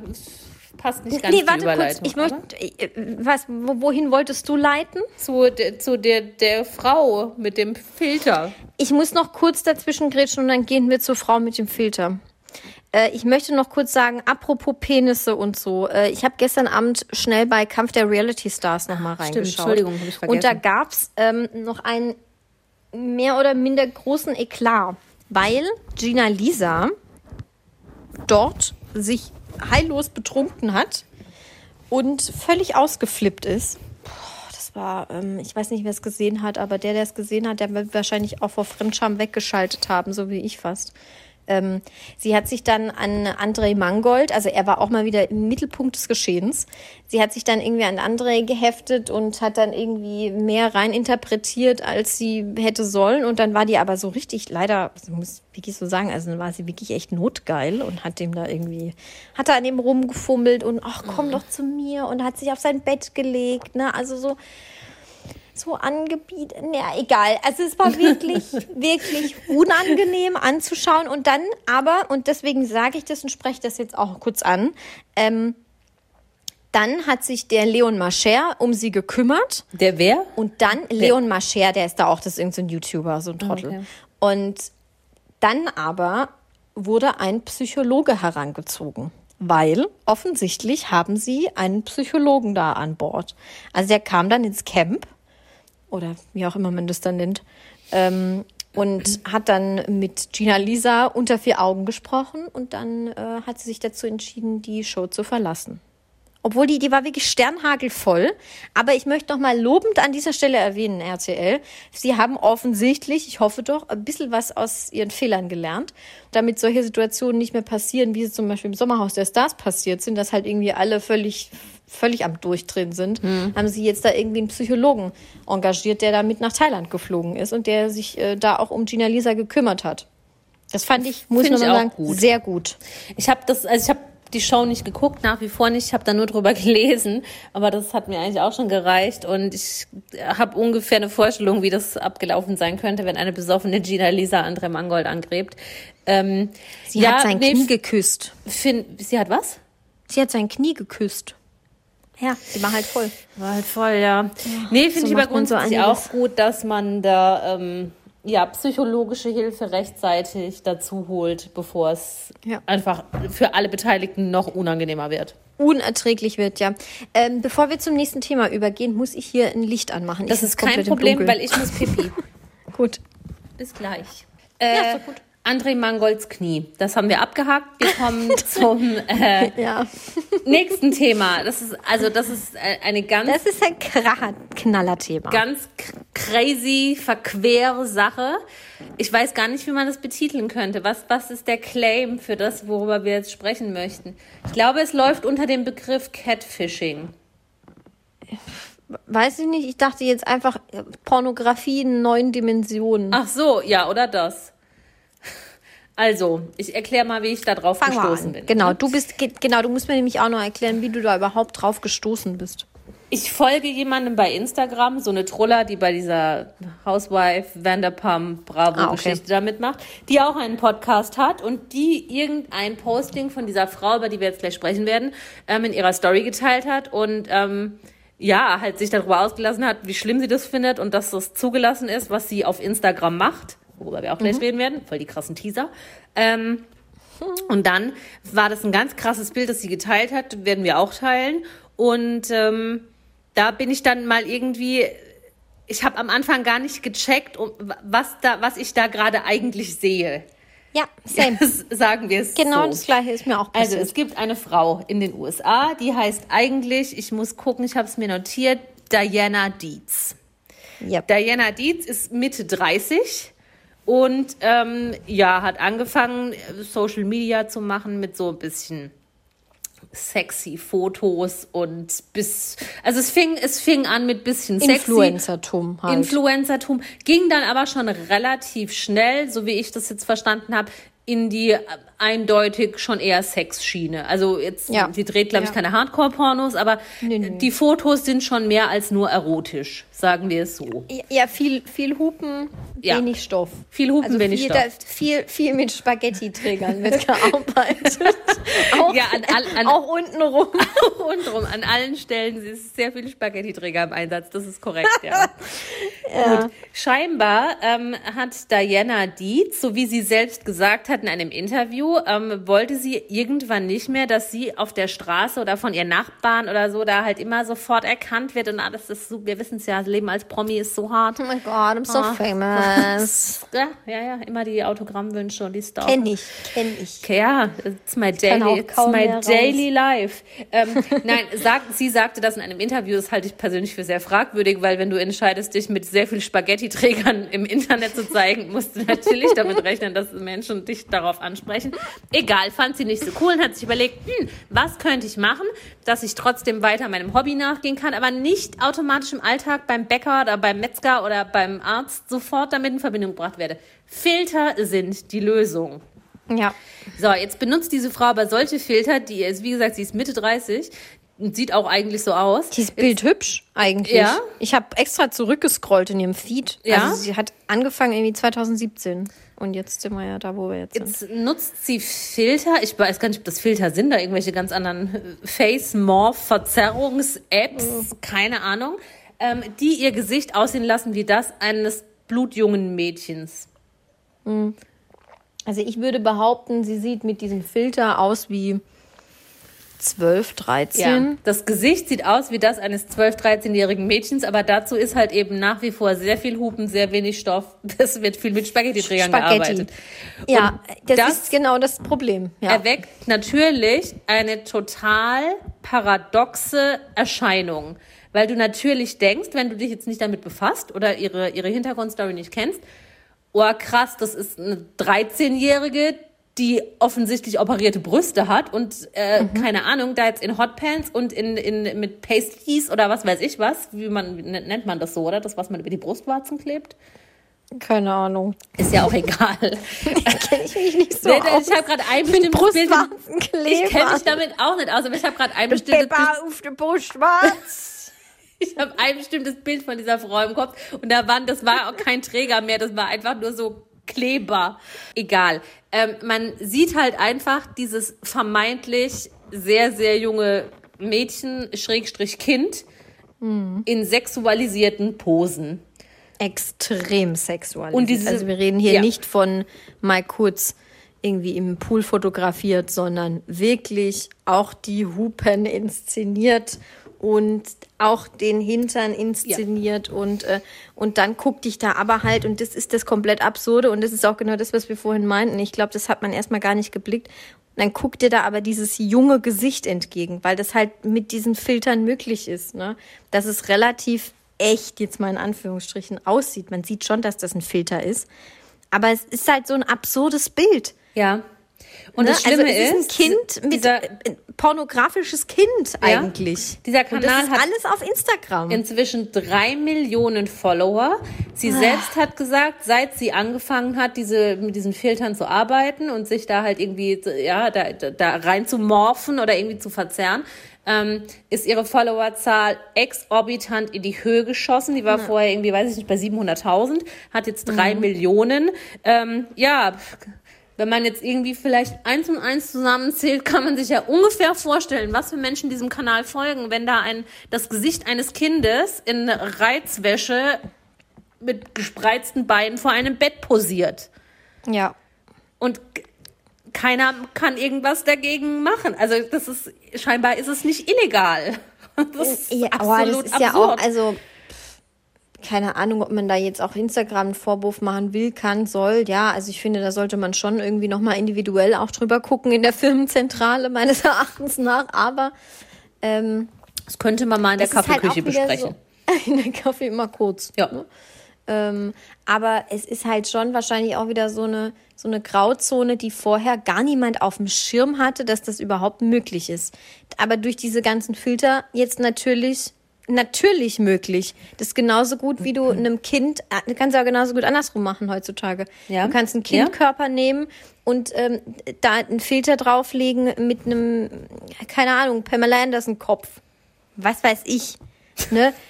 passt nicht ganz Nee, die warte kurz. Ich möchte, äh, was, wo- wohin wolltest du leiten? zu, der, zu der, der Frau mit dem Filter. Ich muss noch kurz dazwischen grätschen und dann gehen wir zur Frau mit dem Filter. Äh, ich möchte noch kurz sagen, apropos Penisse und so. Äh, ich habe gestern Abend schnell bei Kampf der Reality Stars nochmal reingeschaut. Entschuldigung, hab ich Und da vergessen. gab's ähm, noch einen mehr oder minder großen Eklat, weil Gina Lisa dort sich heillos betrunken hat und völlig ausgeflippt ist. Das war, ähm, ich weiß nicht, wer es gesehen hat, aber der, der es gesehen hat, der wird wahrscheinlich auch vor Fremdscham weggeschaltet haben, so wie ich fast. Ähm, sie hat sich dann an André Mangold, also er war auch mal wieder im Mittelpunkt des Geschehens. Sie hat sich dann irgendwie an André geheftet und hat dann irgendwie mehr reininterpretiert, als sie hätte sollen. Und dann war die aber so richtig, leider, ich muss wirklich so sagen, also dann war sie wirklich echt notgeil und hat dem da irgendwie, hat da an ihm rumgefummelt und ach, komm doch zu mir und hat sich auf sein Bett gelegt, ne, also so, so angebietet. Ja, egal. Also es war wirklich, wirklich unangenehm anzuschauen. Und dann aber, und deswegen sage ich das und spreche das jetzt auch kurz an, ähm, dann hat sich der Leon Mascher um sie gekümmert. Der wer? Und dann Leon Mascher, der ist da auch, das ist irgendein so ein YouTuber, so ein Trottel. Okay. Und dann aber wurde ein Psychologe herangezogen. Weil offensichtlich haben sie einen Psychologen da an Bord. Also der kam dann ins Camp oder wie auch immer man das dann nennt, ähm, und hat dann mit Gina Lisa unter vier Augen gesprochen und dann äh, hat sie sich dazu entschieden, die Show zu verlassen. Obwohl die, die war wirklich sternhagelvoll. Aber ich möchte noch mal lobend an dieser Stelle erwähnen, RTL. Sie haben offensichtlich, ich hoffe doch, ein bisschen was aus ihren Fehlern gelernt, damit solche Situationen nicht mehr passieren, wie sie zum Beispiel im Sommerhaus der Stars passiert sind, dass halt irgendwie alle völlig, völlig am Durchdrehen sind. Haben sie jetzt da irgendwie einen Psychologen engagiert, der da mit nach Thailand geflogen ist und der sich äh, da auch um Gina Lisa gekümmert hat. Das fand ich, muss Find ich nochmal sagen, gut. sehr gut. Ich habe das, also ich habe die Show nicht geguckt, nach wie vor nicht. Ich habe da nur drüber gelesen, aber das hat mir eigentlich auch schon gereicht und ich habe ungefähr eine Vorstellung, wie das abgelaufen sein könnte, wenn eine besoffene Gina Lisa André Mangold angrebt. Ähm, Sie hat sein Knie geküsst. Find, sie hat was? Sie hat sein Knie geküsst. Ja, die war halt voll. War halt voll, ja. nee, finde so ich aber so grundsätzlich einiges. auch gut, dass man da ähm, ja, psychologische Hilfe rechtzeitig dazu holt, bevor es Ja. einfach für alle Beteiligten noch unangenehmer wird. Unerträglich wird, ja. Ähm, bevor wir zum nächsten Thema übergehen, muss ich hier ein Licht anmachen. Das Ich ist kein Problem, weil ich muss pipi. Gut. Bis gleich. Ja, Äh, ist doch gut. André Mangolds Knie. Das haben wir abgehakt. Wir kommen zum äh, Ja. nächsten Thema. Das ist also das ist äh, eine ganz Das ist ein Kracher Knallerthema. ganz crazy, verquere Sache. Ich weiß gar nicht, wie man das betiteln könnte. Was, was ist der Claim für das, worüber wir jetzt sprechen möchten? Ich glaube, es läuft unter dem Begriff Catfishing. Weiß ich nicht, ich dachte jetzt einfach äh, Pornografie in neuen Dimensionen. Ach so, ja, oder das? Also, ich erkläre mal, wie ich da drauf Fang gestoßen bin. Genau, du bist, ge- genau, du musst mir nämlich auch noch erklären, wie du da überhaupt drauf gestoßen bist. Ich folge jemandem bei Instagram, so eine Troller, die bei dieser Housewife Vanderpump Bravo Ah, okay. Geschichte da mitmacht, die auch einen Podcast hat und die irgendein Posting von dieser Frau, über die wir jetzt gleich sprechen werden, ähm, in ihrer Story geteilt hat und ähm, ja, halt sich darüber ausgelassen hat, wie schlimm sie das findet und dass das zugelassen ist, was sie auf Instagram macht, worüber wir auch gleich reden werden, voll die krassen Teaser. Ähm, und dann war das ein ganz krasses Bild, das sie geteilt hat, werden wir auch teilen. Und ähm, da bin ich dann mal irgendwie, ich habe am Anfang gar nicht gecheckt, was da, was ich da gerade eigentlich sehe. Ja, same. Sagen wir es Genau so. das gleiche ist mir auch Also passiert. es gibt eine Frau in den USA, die heißt eigentlich, ich muss gucken, ich habe es mir notiert, Diana Dietz. yep. Diana Dietz ist Mitte 30 und ähm, ja, hat angefangen, Social Media zu machen mit so ein bisschen sexy Fotos und bis, also es fing, es fing an mit bisschen sexy. Influencertum halt. Influencertum ging dann aber schon relativ schnell, so wie ich das jetzt verstanden habe, in die äh, eindeutig schon eher Sexschiene. Also jetzt, Ja. sie dreht, glaube ich, Ja. keine Hardcore-Pornos, aber Nee, nee. die Fotos sind schon mehr als nur erotisch, sagen wir es so. ja, viel, viel Hupen, Ja. wenig Stoff. Viel Hupen, also wenig viel, Stoff. Da, viel, viel mit Spaghetti-Trägern wird gearbeitet. auch, Ja, an all- an- auch unten rum. Rundrum, an allen Stellen ist sehr viel Spaghetti-Träger im Einsatz, das ist korrekt, ja. Gut. Scheinbar ähm, hat Diana Dietz, so wie sie selbst gesagt hat in einem Interview, ähm, wollte sie irgendwann nicht mehr, dass sie auf der Straße oder von ihren Nachbarn oder so da halt immer sofort erkannt wird und alles ist so, wir wissen es ja, das Leben als Promi ist so hart. Oh my God, I'm so Ah. famous. Ja, ja, ja, immer die Autogrammwünsche und die Stalker. Kenn ich, kenn ich. Ja, it's my auch daily, it's my daily life. Ähm, nein, sagt, sie sagte das in einem Interview, das halte ich persönlich für sehr fragwürdig, weil wenn du entscheidest, dich mit sehr viel Spaghetti-Trägern im Internet zu zeigen, musst du natürlich damit rechnen, dass Menschen dich darauf ansprechen. Egal, fand sie nicht so cool und hat sich überlegt, hm, was könnte ich machen, dass ich trotzdem weiter meinem Hobby nachgehen kann, aber nicht automatisch im Alltag beim Bäcker oder beim Metzger oder beim Arzt sofort damit in Verbindung gebracht werde. Filter sind die Lösung. Ja. So, jetzt benutzt diese Frau aber solche Filter, die ist, wie gesagt, sie ist Mitte 30 und sieht auch eigentlich so aus. Dieses Bild hübsch eigentlich. Ja. Ich habe extra zurückgescrollt in ihrem Feed. Ja. Also sie hat angefangen irgendwie 2017. Und jetzt sind wir ja da, wo wir jetzt sind. Jetzt nutzt sie Filter. Ich weiß gar nicht, ob das Filter sind, da irgendwelche ganz anderen äh, Face-Morph-Verzerrungs-Apps, keine Ahnung, ähm, die ihr Gesicht aussehen lassen wie das eines blutjungen Mädchens. Also ich würde behaupten, sie sieht mit diesem Filter aus wie 12, 13. Ja. Das Gesicht sieht aus wie das eines 12-, 13-jährigen Mädchens, aber dazu ist halt eben nach wie vor sehr viel Hupen, sehr wenig Stoff. Es wird viel mit Spaghetti-Trägern Spaghetti. gearbeitet. Ja, das, das ist genau das Problem. Ja. erweckt natürlich eine total paradoxe Erscheinung. Weil du natürlich denkst, wenn du dich jetzt nicht damit befasst oder ihre, ihre Hintergrundstory nicht kennst, oh krass, das ist eine 13-Jährige, die offensichtlich operierte Brüste hat und äh, keine Ahnung, da jetzt in Hotpants und in, in mit Pasties oder was weiß ich was, wie man nennt man das so, oder? Das, was man über die Brustwarzen klebt? Keine Ahnung. Ist ja auch egal. Kenne ich mich nicht so Nee, aus. ich habe gerade ein bestimmtes Bild. Ich kenne mich damit auch nicht aus, aber ich habe gerade ein bestimmtes Bild, Pepper auf der Brustwarz. ich habe ein bestimmtes Bild von dieser Frau im Kopf und da waren, das war auch kein Träger mehr, das war einfach nur so Kleber. Egal. Ähm, man sieht halt einfach dieses vermeintlich sehr, sehr junge Mädchen, Schrägstrich Kind, in sexualisierten Posen. Extrem sexualisiert. Und diese- also wir reden hier ja. nicht von mal kurz irgendwie im Pool fotografiert, sondern wirklich auch die Hupen inszeniert und auch den Hintern inszeniert und äh, und dann guck dich da aber halt und das ist das komplett absurde und das ist auch genau das, was wir vorhin meinten. Ich glaube, das hat man erstmal gar nicht geblickt. Und dann guckt dir da aber dieses junge Gesicht entgegen, weil das halt mit diesen Filtern möglich ist, ne? Dass es relativ echt jetzt mal in Anführungsstrichen aussieht. Man sieht schon, dass das ein Filter ist, aber es ist halt so ein absurdes Bild. Ja. Und ne? das Schlimme also es ist ist, ein Kind mit äh, pornografisches Kind Ja. eigentlich. Dieser Und das Kanal ist hat alles auf Instagram. inzwischen drei Millionen Follower. Sie selbst hat gesagt, seit sie angefangen hat, diese, mit diesen Filtern zu arbeiten und sich da halt irgendwie, ja, da, da rein zu morphen oder irgendwie zu verzerren, ähm, ist ihre Followerzahl exorbitant in die Höhe geschossen. Die war ja. vorher irgendwie, weiß ich nicht, bei 700.000, hat jetzt drei mhm. Millionen. Ähm, ja, wenn man jetzt irgendwie vielleicht eins und eins zusammenzählt, kann man sich ja ungefähr vorstellen, was für Menschen diesem Kanal folgen, wenn da ein, das Gesicht eines Kindes in Reizwäsche mit gespreizten Beinen vor einem Bett posiert. Ja. Und keiner kann irgendwas dagegen machen. Also das ist scheinbar ist es nicht illegal. Das ist ja, absolut das ist absurd. ja auch also keine Ahnung, ob man da jetzt auch Instagram einen Vorwurf machen will, kann, soll. Ja, also ich finde, da sollte man schon irgendwie nochmal individuell auch drüber gucken in der Firmenzentrale meines Erachtens nach. Aber ähm, das könnte man mal in der Kaffeeküche halt besprechen. So, in der Kaffee immer kurz. Ja. Ne? Ähm, aber es ist halt schon wahrscheinlich auch wieder so eine, so eine Grauzone, die vorher gar niemand auf dem Schirm hatte, dass das überhaupt möglich ist. Aber durch diese ganzen Filter jetzt natürlich natürlich möglich. Das ist genauso gut, wie du einem Kind, äh, du kannst ja genauso gut andersrum machen heutzutage. Ja. Du kannst einen Kindkörper ja. nehmen und ähm, da einen Filter drauflegen mit einem, keine Ahnung, Pamela Anderson Kopf. Was weiß ich. Ne?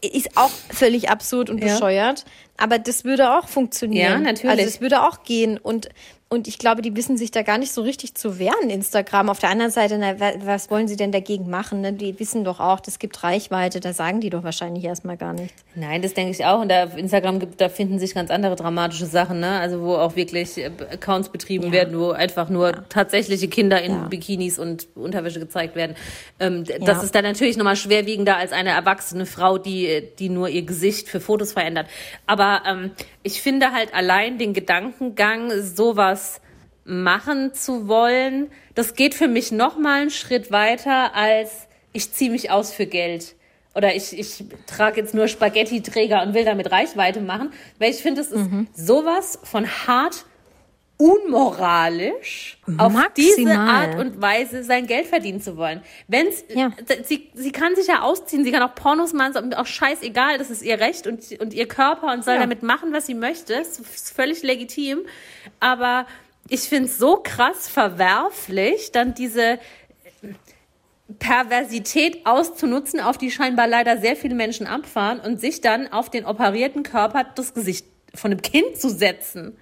ist auch völlig absurd und bescheuert. Ja. Aber das würde auch funktionieren. Ja, natürlich. Also es würde auch gehen. Und und ich glaube, die wissen sich da gar nicht so richtig zu wehren, Instagram. Auf der anderen Seite, na, was wollen sie denn dagegen machen? Ne? Die wissen doch auch, das gibt Reichweite. Da sagen die doch wahrscheinlich erstmal gar nichts. Nein, das denke ich auch. Und da auf Instagram gibt, da finden sich ganz andere dramatische Sachen, ne? Also wo auch wirklich äh, Accounts betrieben ja. werden, wo einfach nur ja. tatsächliche Kinder in ja. Bikinis und Unterwäsche gezeigt werden. Ähm, das ist dann natürlich nochmal schwerwiegender als eine erwachsene Frau, die, die nur ihr Gesicht für Fotos verändert. Aber ähm, ich finde halt allein den Gedankengang, sowas machen zu wollen, das geht für mich noch mal einen Schritt weiter als ich ziehe mich aus für Geld oder ich, ich trage jetzt nur Spaghetti-Träger und will damit Reichweite machen, weil ich finde, es ist mhm. sowas von hart unmoralisch, Maximal. auf diese Art und Weise sein Geld verdienen zu wollen. Wenn's, ja. sie, sie kann sich ja ausziehen, sie kann auch Pornos machen, auch scheißegal, das ist ihr Recht und, und ihr Körper und soll ja. damit machen, was sie möchte, das ist völlig legitim. Aber ich finde es so krass verwerflich, dann diese Perversität auszunutzen, auf die scheinbar leider sehr viele Menschen abfahren und sich dann auf den operierten Körper das Gesicht von einem Kind zu setzen.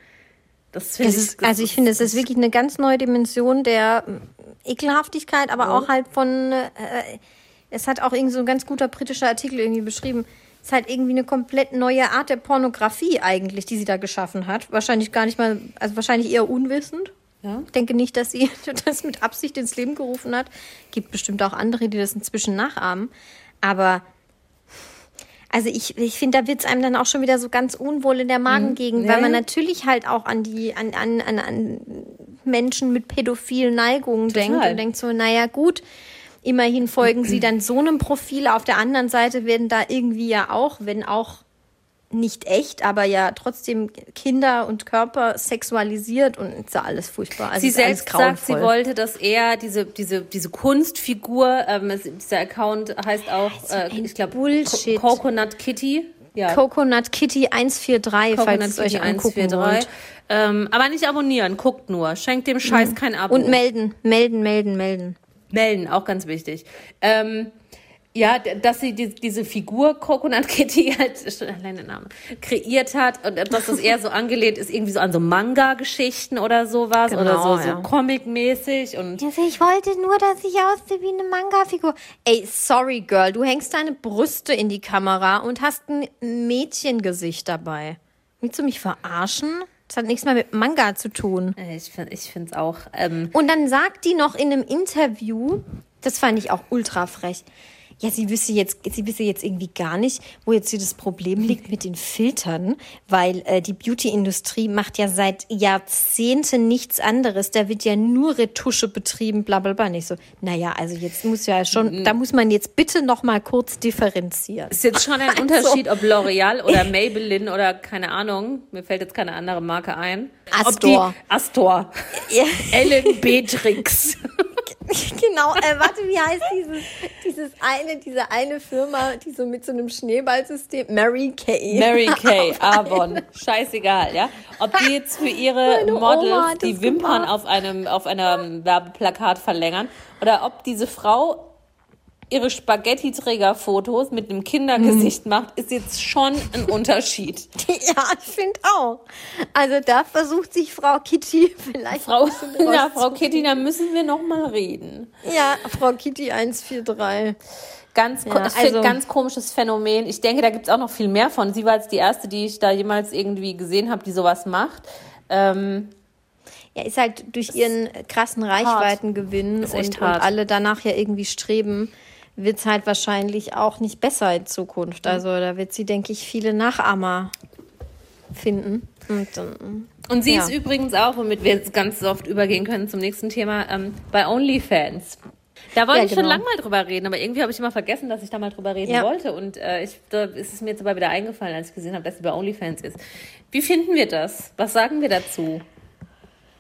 Das finde ich. also ich finde, es ist wirklich eine ganz neue Dimension der Ekelhaftigkeit, aber oh. auch halt von. Äh, es hat auch irgendwie so ein ganz guter britischer Artikel irgendwie beschrieben. Es ist halt irgendwie eine komplett neue Art der Pornografie eigentlich, die sie da geschaffen hat. Wahrscheinlich gar nicht mal, also wahrscheinlich eher unwissend. Ja. Ich denke nicht, dass sie das mit Absicht ins Leben gerufen hat. Gibt bestimmt auch andere, die das inzwischen nachahmen. Aber also ich, ich finde, da wird es einem dann auch schon wieder so ganz unwohl in der Magengegend, mhm. weil man natürlich halt auch an die, an, an, an, an Menschen mit pädophilen Neigungen Total. denkt und denkt so, naja, gut, immerhin folgen sie dann so einem Profil. Auf der anderen Seite werden da irgendwie ja auch, wenn auch nicht echt, aber ja trotzdem Kinder und Körper sexualisiert und ist ja alles furchtbar. Also sie selbst sagt, sie wollte, dass er diese diese diese Kunstfigur, ähm, dieser Account heißt auch, äh, ich glaube, Co Coconut Kitty. Ja. Coconut Kitty 143, Coconut falls es euch angucken 143. wollt. Ähm, aber nicht abonnieren, guckt nur. Schenkt dem Scheiß mhm. kein Abo. Und melden, melden, melden, melden. Melden, auch ganz wichtig. Ähm, ja, dass sie die, diese Figur Coconut Kitty halt, allein der Name, kreiert hat und dass das eher so angelehnt ist, irgendwie so an so Manga-Geschichten oder sowas genau, oder so, ja. so Comic-mäßig und. Also ich wollte nur, dass ich aussehe wie eine Manga-Figur. Ey, sorry, Girl, du hängst deine Brüste in die Kamera und hast ein Mädchengesicht dabei. Willst du mich verarschen? Das hat nichts mehr mit Manga zu tun. Ich finde ich finde es auch. Ähm und dann sagt die noch in einem Interview, das fand ich auch ultra frech ja, sie wüsste jetzt, sie wüsste jetzt irgendwie gar nicht, wo jetzt hier das Problem liegt mit den Filtern, weil äh, die Beauty-Industrie macht ja seit Jahrzehnten nichts anderes. Da wird ja nur Retusche betrieben, bla bla bla. Nicht so, naja, also jetzt muss ja schon, mhm. da muss man jetzt bitte noch mal kurz differenzieren. Ist jetzt schon ein also. Unterschied, ob L'Oreal oder Maybelline oder keine Ahnung, mir fällt jetzt keine andere Marke ein. Astor. Astor. Ja. Ellen Beatrix. genau, äh, warte, wie heißt dieses, dieses eine, diese eine Firma, die so mit so einem Schneeballsystem, Mary Kay. Mary Kay, Avon, scheißegal, ja. Ob die jetzt für ihre Meine Models die Wimpern auf einem, auf einem Werbeplakat verlängern oder ob diese Frau ihre Spaghetti-Träger-Fotos mit einem Kindergesicht hm. macht, ist jetzt schon ein Unterschied. ja, ich finde auch. Also da versucht sich Frau Kitty vielleicht. Frau, ja, Frau Kitty, da müssen wir noch mal reden. Ja, Frau Kitty 143. Ganz, ja, also, ganz komisches Phänomen. Ich denke, da gibt es auch noch viel mehr von. Sie war jetzt die erste, die ich da jemals irgendwie gesehen habe, die sowas macht. Ähm, ja, ist halt durch ihren krassen Reichweitengewinn und, und alle danach ja irgendwie streben, wird es halt wahrscheinlich auch nicht besser in Zukunft. Also da wird sie, denke ich, viele Nachahmer finden. Und, und sie ja. ist übrigens auch, womit wir jetzt ganz oft übergehen können zum nächsten Thema, ähm, bei OnlyFans. Da wollte ja, ich genau. schon lange mal drüber reden, aber irgendwie habe ich immer vergessen, dass ich da mal drüber reden ja. wollte. Und äh, ich, da ist es mir jetzt aber wieder eingefallen, als ich gesehen habe, dass sie bei OnlyFans ist. Wie finden wir das? Was sagen wir dazu?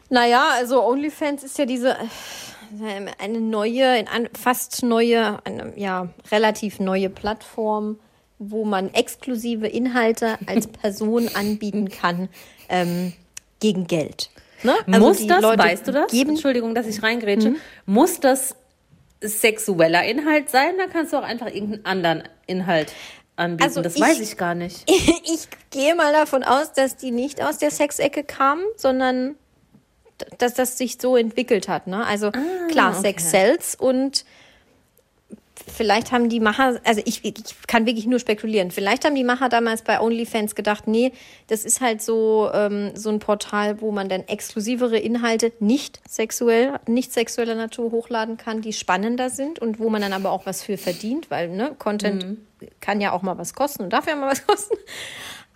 Naja, also OnlyFans ist ja diese eine neue, fast neue, eine, ja, relativ neue Plattform, wo man exklusive Inhalte als Person anbieten kann ähm, gegen Geld. Ne? Also muss das, Leute weißt du das? Geben, Entschuldigung, dass ich reingrätsche. Mhm. Muss das sexueller Inhalt sein? Dann kannst du auch einfach irgendeinen anderen Inhalt anbieten. Also das ich, weiß ich gar nicht. ich gehe mal davon aus, dass die nicht aus der Sexecke kamen, sondern dass das sich so entwickelt hat. Ne? Also ah, klar, okay. Sex sells und vielleicht haben die Macher, also ich, ich kann wirklich nur spekulieren, vielleicht haben die Macher damals bei OnlyFans gedacht, nee, das ist halt so, ähm, so ein Portal, wo man dann exklusivere Inhalte nicht sexuell, nicht sexueller Natur hochladen kann, die spannender sind und wo man dann aber auch was für verdient, weil ne, Content mhm. kann ja auch mal was kosten und darf ja mal was kosten.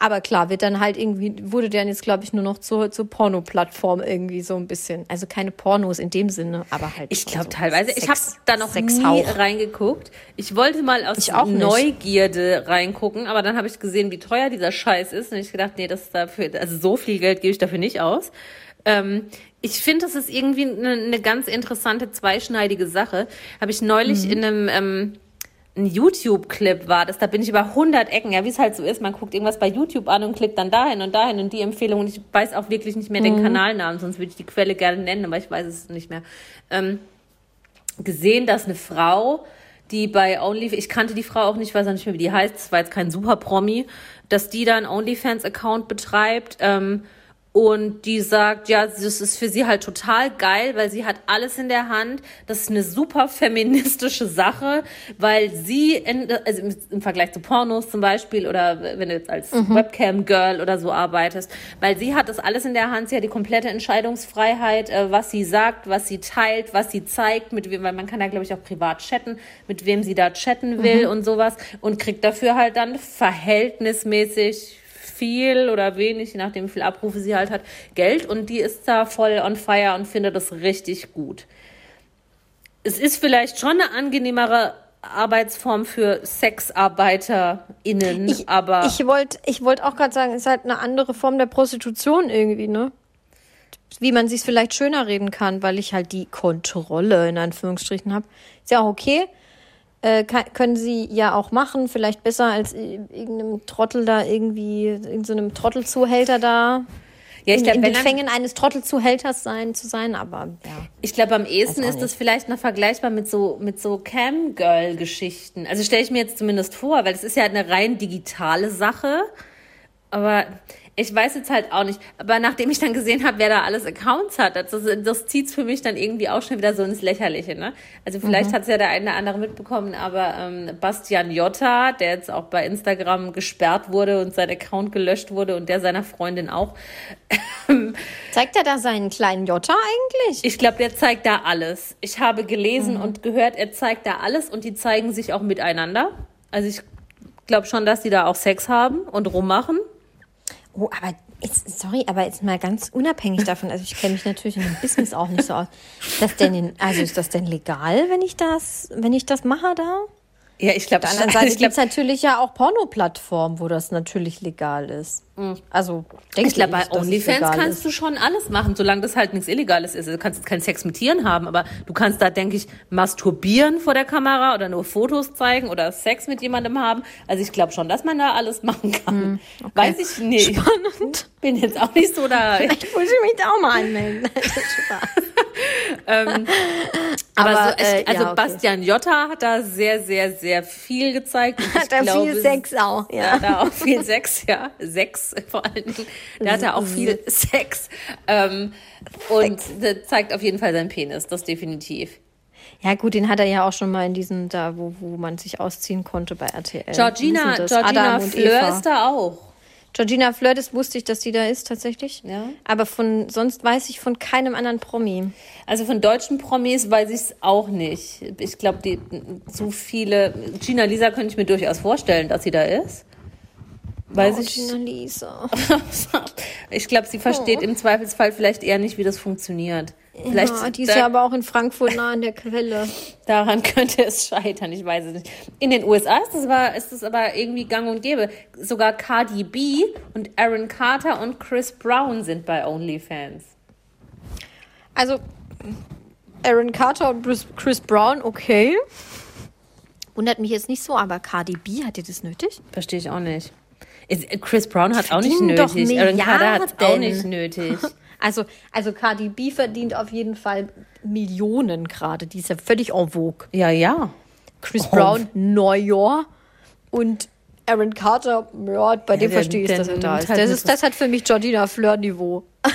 Aber klar, wird dann halt irgendwie, wurde dann jetzt, glaube ich, nur noch zur, zur Porno-Plattform irgendwie so ein bisschen. Also keine Pornos in dem Sinne, aber halt. Ich glaube so teilweise. Sex, ich habe da noch nie reingeguckt. Ich wollte mal aus Neugierde reingucken, aber dann habe ich gesehen, wie teuer dieser Scheiß ist. Und ich gedacht, nee, das ist dafür, also so viel Geld gebe ich dafür nicht aus. Ähm, ich finde, das ist irgendwie eine, eine, ganz interessante, zweischneidige Sache. Habe ich neulich mhm. in einem ähm, ein YouTube-Clip war das, da bin ich über 100 Ecken, ja, wie es halt so ist, man guckt irgendwas bei YouTube an und klickt dann dahin und dahin und die Empfehlung und ich weiß auch wirklich nicht mehr mhm. den Kanalnamen, sonst würde ich die Quelle gerne nennen, aber ich weiß es nicht mehr. Ähm, gesehen, dass eine Frau, die bei OnlyFans, ich kannte die Frau auch nicht, weiß auch nicht mehr, wie die heißt, das war jetzt kein super Promi, dass die da einen OnlyFans-Account betreibt, ähm, und die sagt, ja, das ist für sie halt total geil, weil sie hat alles in der Hand. Das ist eine super feministische Sache, weil sie, in, also im Vergleich zu Pornos zum Beispiel oder wenn du jetzt als mhm. Webcam-Girl oder so arbeitest, weil sie hat das alles in der Hand. Sie hat die komplette Entscheidungsfreiheit, äh, was sie sagt, was sie teilt, was sie zeigt, mit wem, weil man kann ja, glaube ich, auch privat chatten, mit wem sie da chatten will mhm. und sowas und kriegt dafür halt dann verhältnismäßig viel oder wenig, je nachdem wie viel Abrufe sie halt hat, Geld und die ist da voll on fire und findet das richtig gut. Es ist vielleicht schon eine angenehmere Arbeitsform für SexarbeiterInnen, ich, aber. Ich wollte ich wollt auch gerade sagen, es ist halt eine andere Form der Prostitution irgendwie, ne? Wie man sich vielleicht schöner reden kann, weil ich halt die Kontrolle in Anführungsstrichen habe. Ist ja auch okay. Äh, kann, können sie ja auch machen, vielleicht besser als irgendeinem Trottel da irgendwie, irgendeinem so Trottelzuhälter da. Ja, ich glaube, in, in den Fängen eines Trottelzuhälters sein zu sein, aber ja. Ich glaube, am ehesten ist das vielleicht noch vergleichbar mit so mit so Cam-Girl-Geschichten. Also stelle ich mir jetzt zumindest vor, weil es ist ja eine rein digitale Sache. Aber ich weiß jetzt halt auch nicht, aber nachdem ich dann gesehen habe, wer da alles Accounts hat, das, das zieht's für mich dann irgendwie auch schon wieder so ins Lächerliche. Ne? Also vielleicht mhm. hat's ja der eine oder andere mitbekommen, aber ähm, Bastian Jotta, der jetzt auch bei Instagram gesperrt wurde und sein Account gelöscht wurde und der seiner Freundin auch. zeigt er da seinen kleinen Jotta eigentlich? Ich glaube, der zeigt da alles. Ich habe gelesen mhm. und gehört, er zeigt da alles und die zeigen sich auch miteinander. Also ich glaube schon, dass die da auch Sex haben und rummachen. Oh, aber jetzt, sorry, aber jetzt mal ganz unabhängig davon, also ich kenne mich natürlich in dem Business auch nicht so aus. Das denn, in, also ist das denn legal, wenn ich das, wenn ich das mache da? Ja, ich glaube, Auf der anderen Seite gibt es natürlich ja auch Porno-Plattformen, wo das natürlich legal ist. Also, denke Ich glaube, bei OnlyFans kannst ist. du schon alles machen, solange das halt nichts Illegales ist. Du kannst keinen Sex mit Tieren haben, aber du kannst da, denke ich, masturbieren vor der Kamera oder nur Fotos zeigen oder Sex mit jemandem haben. Also ich glaube schon, dass man da alles machen kann. Weiß ich nicht. Spannend. Bin jetzt auch nicht so da. Ich muss mich da auch mal anmelden. Spaß. aber Aber, so, ich, äh, also ja, okay. Bastian Jotta hat da sehr, sehr, sehr viel gezeigt. Ich Hat er glaube, viel Sex auch, Er ja. hat da auch viel Sex, ja. Sex vor allen Dingen. Da hat er auch viel Sex. Ähm, und das zeigt auf jeden Fall seinen Penis, das definitiv. Ja, gut, den hat er ja auch schon mal in diesem, da, wo, wo man sich ausziehen konnte bei RTL. Georgina? Georgina Fleur ist da auch. Georgina Fleur, das wusste ich, dass die da ist, tatsächlich. Ja. Aber von, sonst weiß ich von keinem anderen Promi. Also von deutschen Promis weiß ich es auch nicht. Ich glaube, die zu viele. Gina Lisa könnte ich mir durchaus vorstellen, dass sie da ist. Weiß oh, ich. Gina Lisa. ich glaube, sie versteht im Zweifelsfall vielleicht eher nicht, wie das funktioniert. Vielleicht ja, die ist ja aber auch in Frankfurt nah an der Quelle. Daran könnte es scheitern, ich weiß es nicht. In den USA ist das, aber, ist das aber irgendwie gang und gäbe. Sogar Cardi B und Aaron Carter und Chris Brown sind bei OnlyFans. Also, Aaron Carter und Chris, Chris Brown, okay. Wundert mich jetzt nicht so, aber Cardi B, hat ihr das nötig? Verstehe ich auch nicht. Chris Brown hat auch nicht doch nötig. Aaron Carter hat auch Milliarden. nicht nötig. Also, also Cardi B verdient auf jeden Fall Millionen gerade. Die ist ja völlig en vogue. Ja, ja. Chris Brown, Neujahr und Aaron Carter, ja, bei dem der- verstehe ich, dass er da nimmt ist. halt Das, ist. das hat für mich Georgina Fleur-Niveau.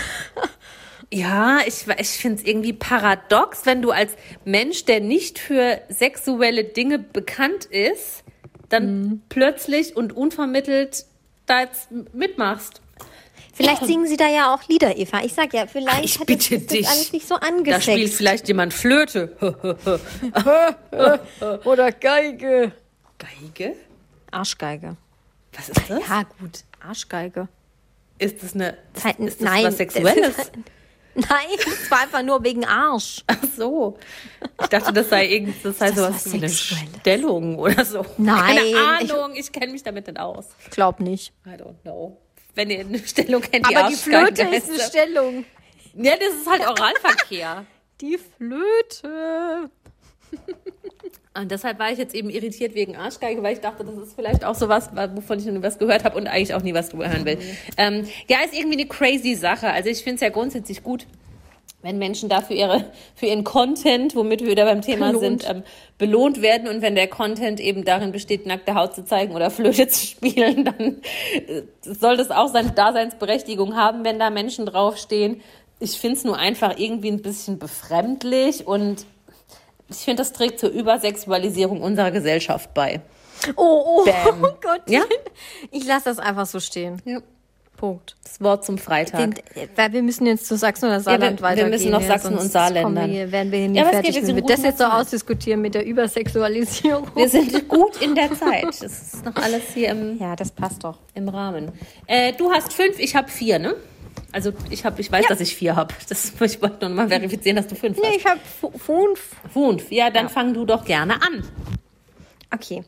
Ja, ich, ich finde es irgendwie paradox, wenn du als Mensch, der nicht für sexuelle Dinge bekannt ist, dann Mhm. plötzlich und unvermittelt da jetzt mitmachst. Vielleicht singen sie da ja auch Lieder, Eva. Ich sag ja, vielleicht Ich hat bitte das, ist das dich. alles nicht so Da spielt vielleicht jemand Flöte. Oder Geige. Geige? Arschgeige. Was ist das? Ja, gut. Arschgeige. Ist das eine ist das nein, was Sexuelles? das ist- Nein, es war einfach nur wegen Arsch. Ach so. Ich dachte, das sei irgend, das sei Das sowas was wie eine. Stellung oder so. Nein, Keine Ahnung, ich kenne mich damit nicht aus. Glaub nicht. I don't know. Wenn ihr eine Stellung kennt, die Aber die Flöte ist eine Stellung. Ja, das ist halt Oralverkehr. Die Flöte. Und deshalb war ich jetzt eben irritiert wegen Arschgeige, weil ich dachte, das ist vielleicht auch sowas, wovon ich noch nie was gehört habe und eigentlich auch nie was drüber hören will. Ähm, ja, ist irgendwie eine crazy Sache. Also ich finde es ja grundsätzlich gut, wenn Menschen dafür ihre, für ihren Content, womit wir wieder beim Thema Belohnt. sind, ähm, belohnt werden und wenn der Content eben darin besteht, nackte Haut zu zeigen oder Flöte zu spielen, dann äh, soll das auch seine Daseinsberechtigung haben, wenn da Menschen draufstehen. Ich finde es nur einfach irgendwie ein bisschen befremdlich und ich finde, das trägt zur Übersexualisierung unserer Gesellschaft bei. Oh, oh, Bam. oh Gott. Ja? Ich lasse das einfach so stehen. Ja. Punkt. Das Wort zum Freitag. Den, weil wir müssen jetzt zu Sachsen oder Saarland wir- wir weitergehen. müssen noch Sachsen sonst und Saarländern. Wir, werden wir hier nie Ja, fertig, geht, wir wir das jetzt so ausdiskutieren mit der Übersexualisierung. Wir sind gut in der Zeit. Das ist noch alles hier im, ja, das passt doch. im Rahmen. Äh, du hast fünf, ich habe vier, ne? Also ich habe, ich weiß, dass ich vier habe. Das ich wollte nur mal verifizieren, dass du fünf Nee, hast. ich habe fünf. Fünf. Ja, dann fang du doch gerne an. Okay.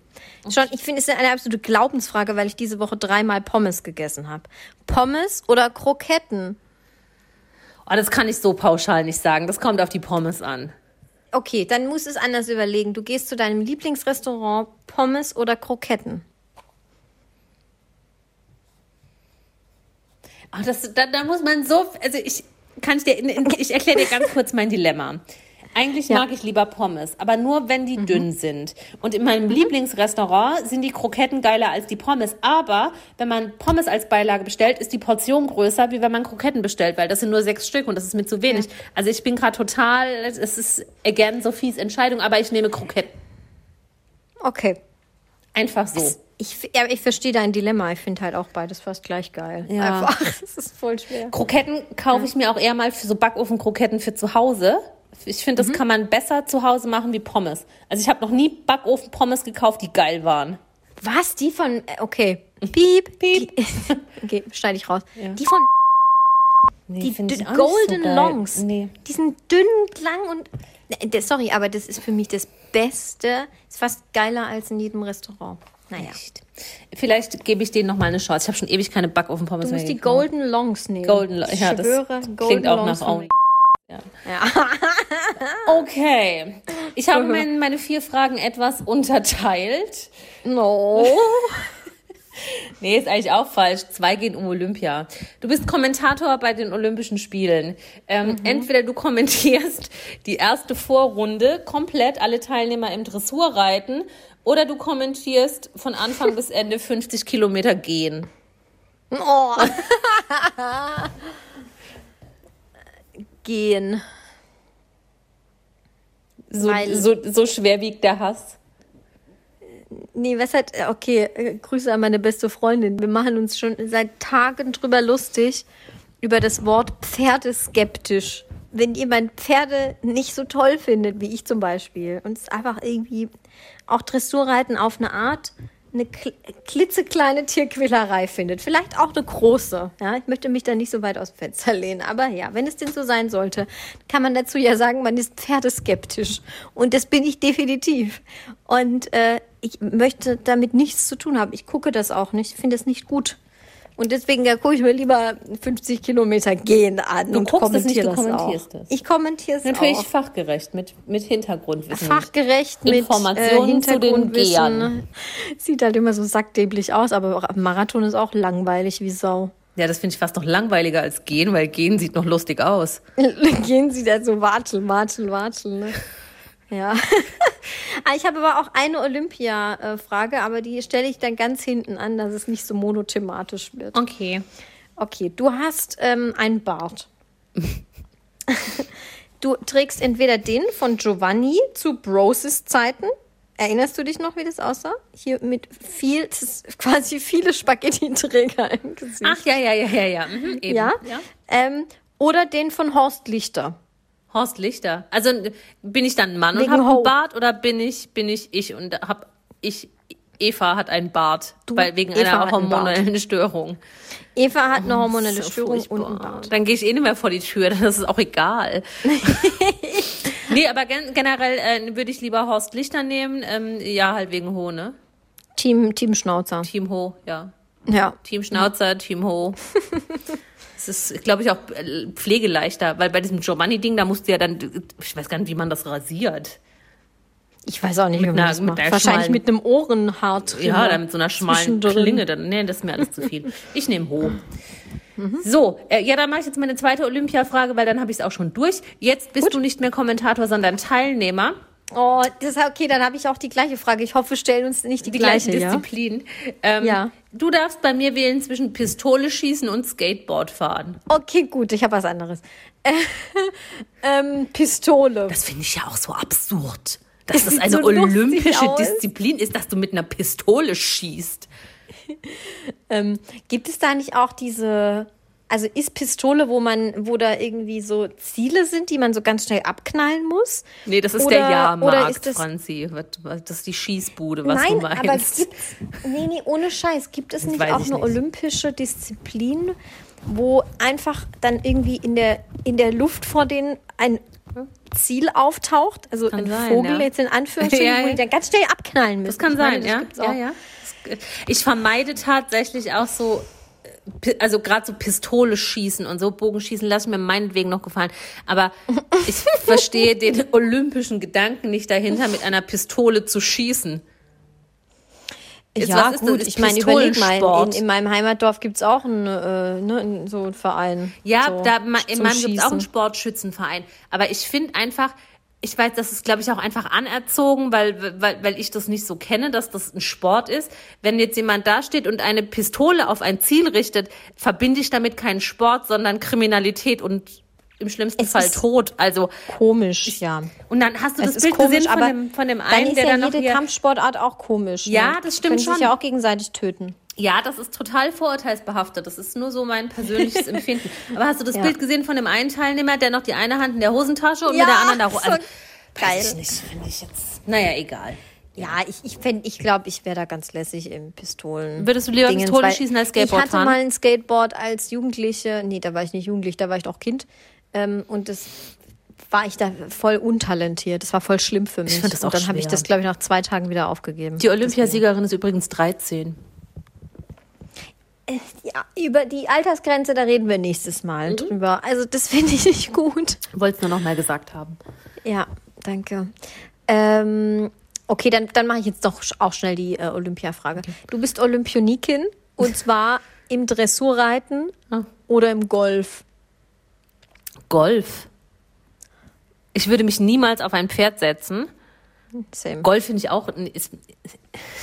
Schon, ich finde, es ist eine absolute Glaubensfrage, weil ich diese Woche dreimal Pommes gegessen habe. Pommes oder Kroketten? Oh, das kann ich so pauschal nicht sagen. Das kommt auf die Pommes an. Okay, dann musst du es anders überlegen. Du gehst zu deinem Lieblingsrestaurant, Pommes oder Kroketten? Ach, das, da, da muss man so, also ich kann ich dir, ich erkläre dir ganz kurz mein Dilemma. Eigentlich Ja. mag ich lieber Pommes, aber nur wenn die dünn sind. Und in meinem Lieblingsrestaurant sind die Kroketten geiler als die Pommes. Aber wenn man Pommes als Beilage bestellt, ist die Portion größer, wie wenn man Kroketten bestellt, weil das sind nur sechs Stück und das ist mir zu wenig. Also ich bin gerade total, es ist again Sophies Entscheidung, aber ich nehme Kroketten. Okay. Einfach so. Ich, ja, ich verstehe dein Dilemma. Ich finde halt auch beides fast gleich geil. Ja. Einfach. Es ist voll schwer. Kroketten kaufe ich mir auch eher mal für so Backofenkroketten für zu Hause. Ich finde, Mhm. das kann man besser zu Hause machen wie Pommes. Also ich habe noch nie Backofen-Pommes gekauft, die geil waren. Was? Die von. äh, Okay. Piep. Piep. Die, okay, schneide ich raus. Ja. Die von. Nee, die so Golden geil. Longs. Nee. Die sind dünn, lang und. Das- Sorry, aber das ist für mich das Beste. Ist fast geiler als in jedem Restaurant. Naja. Echt. Vielleicht gebe ich denen noch mal eine Chance. Ich habe schon ewig keine Backofen-Pommes Du mehr musst die gekauft. Golden Longs nehmen. Golden Lo- ich ja, das schwöre, klingt Golden auch Longs nach Only. Ja. Ja. Okay. Ich habe mein, meine vier Fragen etwas unterteilt. No. Nee, ist eigentlich auch falsch. Zwei gehen um Olympia. Du bist Kommentator bei den Olympischen Spielen. Ähm, Entweder du kommentierst die erste Vorrunde komplett alle Teilnehmer im Dressurreiten oder du kommentierst von Anfang bis Ende 50 Kilometer gehen. Oh. Gehen. So, so, so schwer wiegt der Hass. Nee, was hat, okay, Grüße an meine beste Freundin. Wir machen uns schon seit Tagen drüber lustig, über das Wort Pferdeskeptisch. Wenn jemand Pferde nicht so toll findet, wie ich zum Beispiel, und es einfach irgendwie auch Dressurreiten auf eine Art eine kl klitzekleine Tierquälerei findet, vielleicht auch eine große. Ja, ich möchte mich da nicht so weit aus dem Fenster lehnen, aber ja, wenn es denn so sein sollte, kann man dazu ja sagen, man ist pferdeskeptisch und das bin ich definitiv. Und äh, ich möchte damit nichts zu tun haben. Ich gucke das auch nicht, finde es nicht gut. Und deswegen ja, gucke ich mir lieber 50 Kilometer gehen an Du und guckst es nicht, kommentiere du das kommentierst auch. es. Ich kommentiere es Natürlich auch. fachgerecht, mit, mit Hintergrundwissen. Fachgerecht mit Informationen äh, zu den Hintergrundwissen. Gehern. Sieht halt immer so sackdämlich aus, aber auch- Marathon ist auch langweilig wie Sau. Ja, das finde ich fast noch langweiliger als gehen, weil gehen sieht noch lustig aus. Gehen sie da so watscheln, watscheln, watscheln. Ne? Ja. Ah, ich habe aber auch eine Olympia-Frage, aber die stelle ich dann ganz hinten an, dass es nicht so monothematisch wird. Okay. Okay, du hast ähm, einen Bart. du trägst entweder den von Giovanni zu Broses Zeiten. Erinnerst du dich noch, wie das aussah? Hier mit viel, quasi viele Spaghetti-Träger im Gesicht. Ach ja, ja, ja, ja, ja. Mhm, eben. ja. ja. Ähm, oder den von Horst Lichter. Horst Lichter. Also bin ich dann ein Mann und Wegen habe Ho. einen Bart oder bin ich bin ich ich und hab ich Eva hat einen Bart, weil wegen Eva einer hormonellen Störung. Eva hat eine hormonelle So Störung und furchtbar. einen Bart. Dann gehe ich eh nicht mehr vor die Tür, das ist auch egal. nee, aber gen generell äh, würde ich lieber Horst Lichter nehmen. Ähm, ja, halt wegen Ho, ne? Team, Team Schnauzer. Team Ho, ja. Ja. Team Schnauzer, Team Ho. Es ist, glaube ich, auch äh, pflegeleichter, weil bei diesem Giovanni-Ding, da musst du ja dann, ich weiß gar nicht, wie man das rasiert. Ich weiß auch nicht, wie man einer- das mit macht. einer Wahrscheinlich mit einem Ohrenhaartrimmer. Ja, dann mit so einer schmalen. Klinge, dann, nee, das ist mir alles zu viel. Ich nehme Ho. So, äh, ja, dann mache ich jetzt meine zweite Olympia-Frage, weil dann habe ich es auch schon durch. Jetzt bist du nicht mehr Kommentator, sondern Teilnehmer. Oh, das okay, dann habe ich auch die gleiche Frage. Ich hoffe, wir stellen uns nicht die, Die gleiche, gleiche ja? Disziplin. Ähm, Ja. Du darfst bei mir wählen zwischen Pistole schießen und Skateboard fahren. Okay, gut, ich habe was anderes. ähm, Pistole. Das finde ich ja auch so absurd. Dass das sieht eine so olympische. Disziplin ist, dass du mit einer Pistole schießt. Ähm, gibt es da nicht auch diese, also ist Pistole, wo man, wo da irgendwie so Ziele sind, die man so ganz schnell abknallen muss? Nee, das ist Oder- der Jahrmarkt, das- Franzi. Das ist die Schießbude, was Nein, du aber meinst. gibt's, nee, nee, ohne Scheiß, gibt es nicht weiß auch eine nicht. olympische Disziplin, wo einfach dann irgendwie in der, in der Luft vor denen ein Ziel auftaucht, also Kann ein sein, Vogel ja. jetzt in Anführungsstrichen, Ja, wo die dann ganz schnell abknallen müssen. Das kann Ich meine, sein, das ja. ja, ja. Das- Ich vermeide tatsächlich auch so, äh, also gerade so Pistole schießen und so Bogenschießen lassen mir meinetwegen noch gefallen. Aber ich verstehe den olympischen Gedanken nicht dahinter, mit einer Pistole zu schießen. Jetzt, ja, ist gut, das? ich meine, überleg mal, in, in meinem Heimatdorf gibt es auch einen, äh, ne, so einen Verein. Ja, so, da, in meinem gibt es auch einen Schießen. Sportschützenverein. Aber ich finde einfach, ich weiß, das ist, glaube ich, auch einfach anerzogen, weil, weil, weil ich das nicht so kenne, dass das ein Sport ist. Wenn jetzt jemand da steht und eine Pistole auf ein Ziel richtet, verbinde ich damit keinen Sport, sondern Kriminalität und im schlimmsten Es Fall Tod. Also, Komisch, ja. und dann hast du Es das Bild komisch, gesehen von dem, von dem Dann einen, ist der ja dann noch jede Kampfsportart auch komisch. Ja, ne? das stimmt Können schon. sich ja auch gegenseitig töten. Ja, das ist total vorurteilsbehaftet. Das ist nur so mein persönliches Empfinden. Aber hast du das Ja. Bild gesehen von dem einen Teilnehmer, der noch die eine Hand in der Hosentasche und Ja, mit der anderen da also, geil. Weiß ich nicht, finde ich jetzt. Naja, egal. Ja, ich, ich, fänd- ich glaube, ich wäre da ganz lässig im Pistolen. Würdest du lieber Dingens, Pistole schießen als Skateboard Ich hatte fahren? mal ein Skateboard als Jugendliche. Nee, da war ich nicht jugendlich, da war ich doch Kind. Ähm, und das war ich da voll untalentiert. Das war voll schlimm für mich. find das und auch dann habe ich das, glaube ich, nach zwei Tagen wieder aufgegeben. Die Olympiasiegerin ist übrigens 13. Ja, über die Altersgrenze, da reden wir nächstes Mal Mhm. drüber. Also das finde ich nicht gut. Wollt's nur noch mal gesagt haben. Ja, danke. Ähm, okay, dann, dann mache ich jetzt doch auch schnell die äh, Olympiafrage. Du bist Olympionikin und zwar im Dressurreiten Ah. oder im Golf. Golf. Ich würde mich niemals auf ein Pferd setzen. Same. Golf finde ich auch. Ist,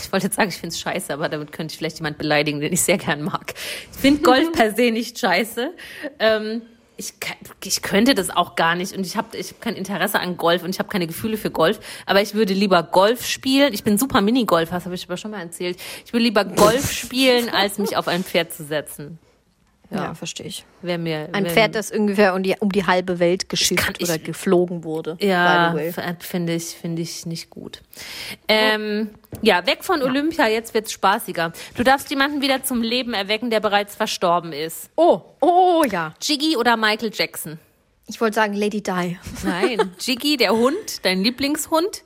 ich wollte jetzt sagen, ich finde es scheiße, aber damit könnte ich vielleicht jemand beleidigen, den ich sehr gern mag. Ich finde Golf per se nicht scheiße. Ähm, ich, ich könnte das auch gar nicht und ich habe ich hab kein Interesse an Golf und ich habe keine Gefühle für Golf, aber ich würde lieber Golf spielen. Ich bin super Minigolfer, das habe ich aber schon mal erzählt. Ich würde lieber Golf spielen, als mich auf ein Pferd zu setzen. Ja, verstehe ich. Wäre mir Ein Pferd, das ungefähr um die, um die halbe Welt kann geschifft ich- oder geflogen wurde. Ja, f- finde ich, finde ich nicht gut. Ähm, ja, weg von Olympia, jetzt wird's spaßiger. Du darfst jemanden wieder zum Leben erwecken, der bereits verstorben ist. Oh, oh ja. Jiggy oder Michael Jackson? Ich wollte sagen Lady Di. Nein, Jiggy, der Hund, dein Lieblingshund?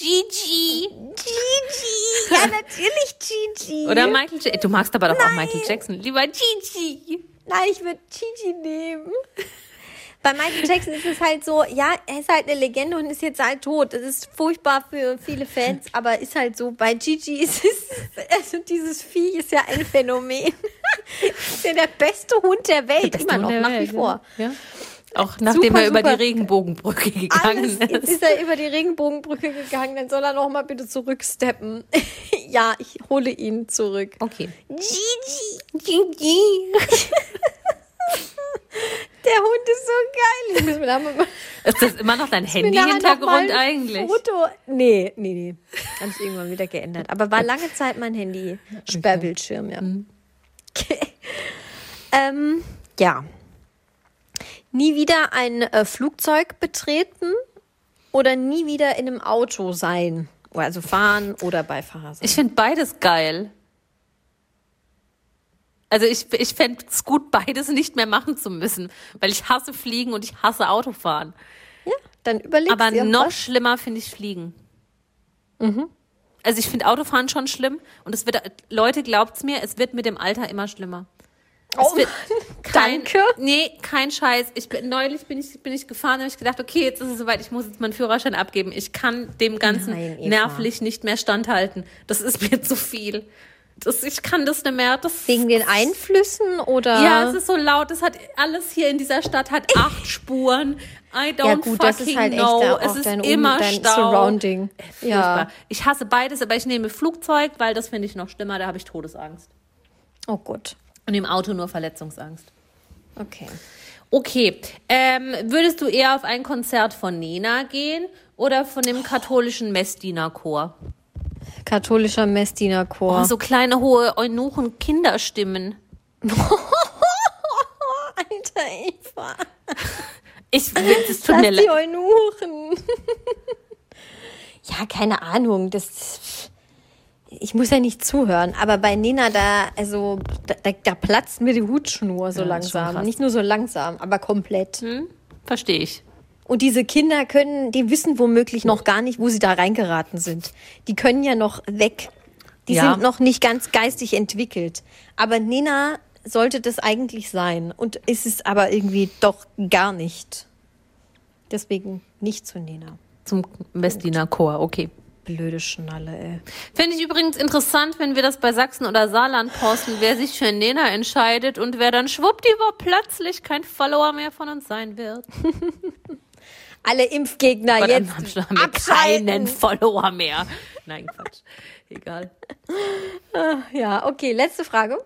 Gigi. Gigi. Ja, natürlich Gigi. Oder Michael Jackson. Du magst aber doch auch Michael Jackson. Lieber Gigi. Nein, ich würde Gigi nehmen. Bei Michael Jackson ist es halt so, ja, er ist halt eine Legende und ist jetzt halt tot. Das ist furchtbar für viele Fans, aber ist halt so, bei Gigi ist es, also dieses Vieh ist ja ein Phänomen. ist ja der beste Hund der Welt, immer noch, nach wie vor. Ja. Auch nachdem Super, er über super. die Regenbogenbrücke gegangen Alles, jetzt ist. ist er über die Regenbogenbrücke gegangen, dann soll er noch mal bitte zurücksteppen. ja, ich hole ihn zurück. Okay. Gigi, Gigi. Der Hund ist so geil. Ich muss mir da mal Ist das immer noch dein Handy-Hintergrund eigentlich? Foto. Nee, nee, nee. Habe ich irgendwann wieder geändert. Aber war lange Zeit mein Handy. Sperrbildschirm, ja. Okay. ähm, ja. Nie wieder ein äh, Flugzeug betreten oder nie wieder in einem Auto sein. Also fahren oder Beifahrer sein. Ich finde beides geil. Also ich, ich fände es gut, beides nicht mehr machen zu müssen, weil ich hasse Fliegen und ich hasse Autofahren. ja, dann überlegst Aber dir noch was. schlimmer finde ich Fliegen. Mhm. Also ich finde Autofahren schon schlimm und es wird, Leute, glaubt's mir, es wird mit dem Alter immer schlimmer. Oh, kein, danke. Nee, kein Scheiß. Ich bin, neulich bin ich, bin ich gefahren und habe ich gedacht, okay, jetzt ist es soweit, ich muss jetzt meinen Führerschein abgeben. Ich kann dem Ganzen Nein, nervlich nicht mehr standhalten. Das ist mir zu viel. Das, ich kann das nicht mehr. Das, Wegen den Einflüssen oder? ja, es ist so laut. Es hat alles hier in dieser Stadt hat acht Spuren. I don't Ja, gut, das fucking ist halt echt know. auch es ist dein immer dein Stau. Surrounding. Äh. Ja. Ich hasse beides, aber ich nehme Flugzeug, weil das finde ich noch schlimmer. Da habe ich Todesangst. Oh Gott. Und im Auto nur Verletzungsangst. Okay. Okay, ähm, würdest du eher auf ein Konzert von Nena gehen oder von dem katholischen Messdienerchor? Katholischer Messdienerchor. Oh, so kleine, hohe Eunuchen Kinderstimmen. Alter Eva. Ich, es tut Lass mir die. Eunuchen. ja, keine Ahnung. Das, ich muss ja nicht zuhören. Aber bei Nena, da, also, da, da, da platzt mir die Hutschnur so Ja, langsam. Nicht nur so langsam, aber komplett. Verstehe ich. Und diese Kinder können, die wissen womöglich noch gar nicht, wo sie da reingeraten sind. Die können ja noch weg. Die Ja. sind noch nicht ganz geistig entwickelt. Aber Nena sollte das eigentlich sein. Und ist es aber irgendwie doch gar nicht. Deswegen nicht zu Nena. Zum Messdienerchor, okay. Blöde Schnalle, ey. Finde ich übrigens interessant, wenn wir das bei Sachsen oder Saarland posten, wer sich für Nena entscheidet und wer dann schwuppdiwupp plötzlich kein Follower mehr von uns sein wird. Alle Impfgegner Und jetzt dann haben wir abschalten. keinen Follower mehr. Nein, Quatsch. Egal. Ja, okay, letzte Frage.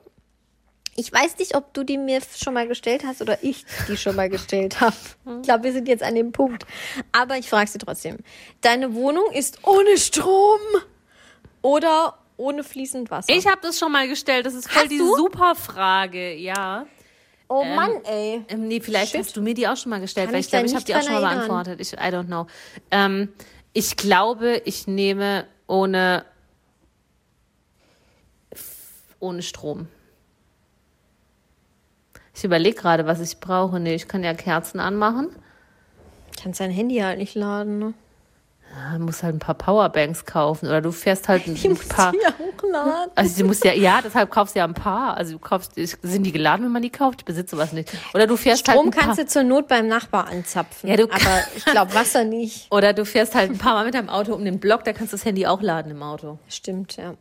Ich weiß nicht, ob du die mir schon mal gestellt hast oder ich die schon mal gestellt habe. Ich glaube, wir sind jetzt an dem Punkt. Aber ich frage sie trotzdem. Deine Wohnung ist ohne Strom oder ohne fließend Wasser? Ich habe das schon mal gestellt. Das ist voll Hast die du? super Frage. Ja. oh Mann, ey. Ähm, nee, vielleicht Shit. hast du mir die auch schon mal gestellt, Kann weil ich glaube, ich habe die auch schon mal erinnern. beantwortet. Ich, I don't know. Ähm, ich glaube, ich nehme ohne, ohne Strom. Ich überlege gerade, was ich brauche. Nee, ich kann ja Kerzen anmachen. Kannst dein Handy halt nicht laden, ne? Ja, musst halt ein paar Powerbanks kaufen oder du fährst halt ein, Die ein paar. ja hochladen. Also du musst ja, ja, deshalb kaufst du ja ein paar. Also du kaufst, sind die geladen, wenn man die kauft? Ich besitze sowas nicht. Oder du fährst halt Strom ein paar, kannst du zur Not beim Nachbar anzapfen. Ja, du aber ich glaube Wasser nicht. oder du fährst halt ein paar Mal mit deinem Auto um den Block, da kannst du das Handy auch laden im Auto. Stimmt, ja.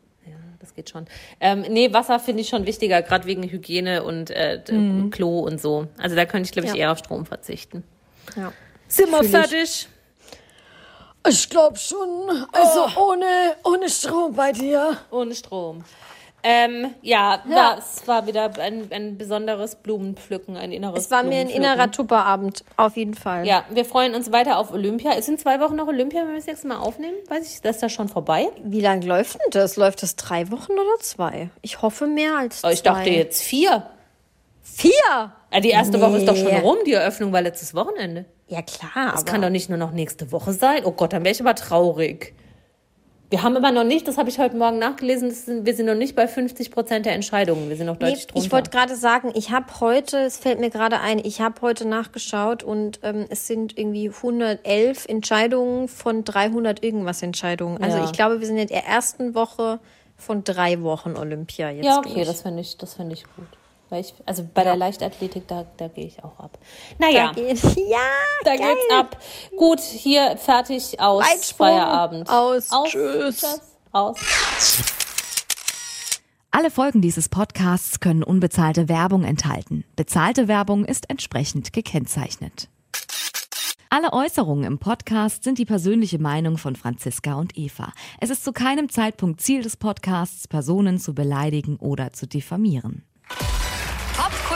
Das geht schon. Ähm, nee, Wasser finde ich schon wichtiger, gerade wegen Hygiene und äh, d- Klo und so. Also da könnte ich, glaube ich, Mhm. Ja. eher auf Strom verzichten. ja. Sind wir fertig? Ich glaube schon. Also ohne, ohne Strom bei dir. Ohne Strom. Ähm, ja, Ja. das war wieder ein, ein besonderes Blumenpflücken, ein inneres Es war mir ein innerer Tupperabend, auf jeden Fall. Ja, wir freuen uns weiter auf Olympia. Ist in zwei Wochen noch Olympia, wenn wir das nächste Mal aufnehmen? Weiß ich, das ist das schon vorbei? Wie lange läuft denn das? Läuft das drei Wochen oder zwei? Ich hoffe mehr als Oh, zwei. ich dachte jetzt vier. Vier? Ja, die erste Woche ist doch schon Nee. rum, die Eröffnung war letztes Wochenende. Ja klar, Das aber kann doch nicht nur noch nächste Woche sein. Oh Gott, dann wäre ich aber traurig. Wir haben aber noch nicht, das habe ich heute Morgen nachgelesen, sind, wir sind noch nicht bei 50 Prozent der Entscheidungen. Wir sind noch Nee, deutlich drunter. ich wollte gerade sagen, ich habe heute, es fällt mir gerade ein, ich habe heute nachgeschaut und ähm, es sind irgendwie 111 Entscheidungen von 300 irgendwas Entscheidungen. Also Ja. ich glaube, wir sind in der ersten Woche von drei Wochen Olympia jetzt. ja, okay, durch. das finde ich, das finde ich gut. Weil ich, also bei der Leichtathletik, da, da gehe ich auch ab. Naja, Da geht, ja, da geil. geht's ab. Gut, hier fertig aus Weitsprung, Feierabend. aus, aus tschüss. tschüss, aus. Alle Folgen dieses Podcasts können unbezahlte Werbung enthalten. Bezahlte Werbung ist entsprechend gekennzeichnet. Alle Äußerungen im Podcast sind die persönliche Meinung von Franziska und Eva. Es ist zu keinem Zeitpunkt Ziel des Podcasts, Personen zu beleidigen oder zu diffamieren.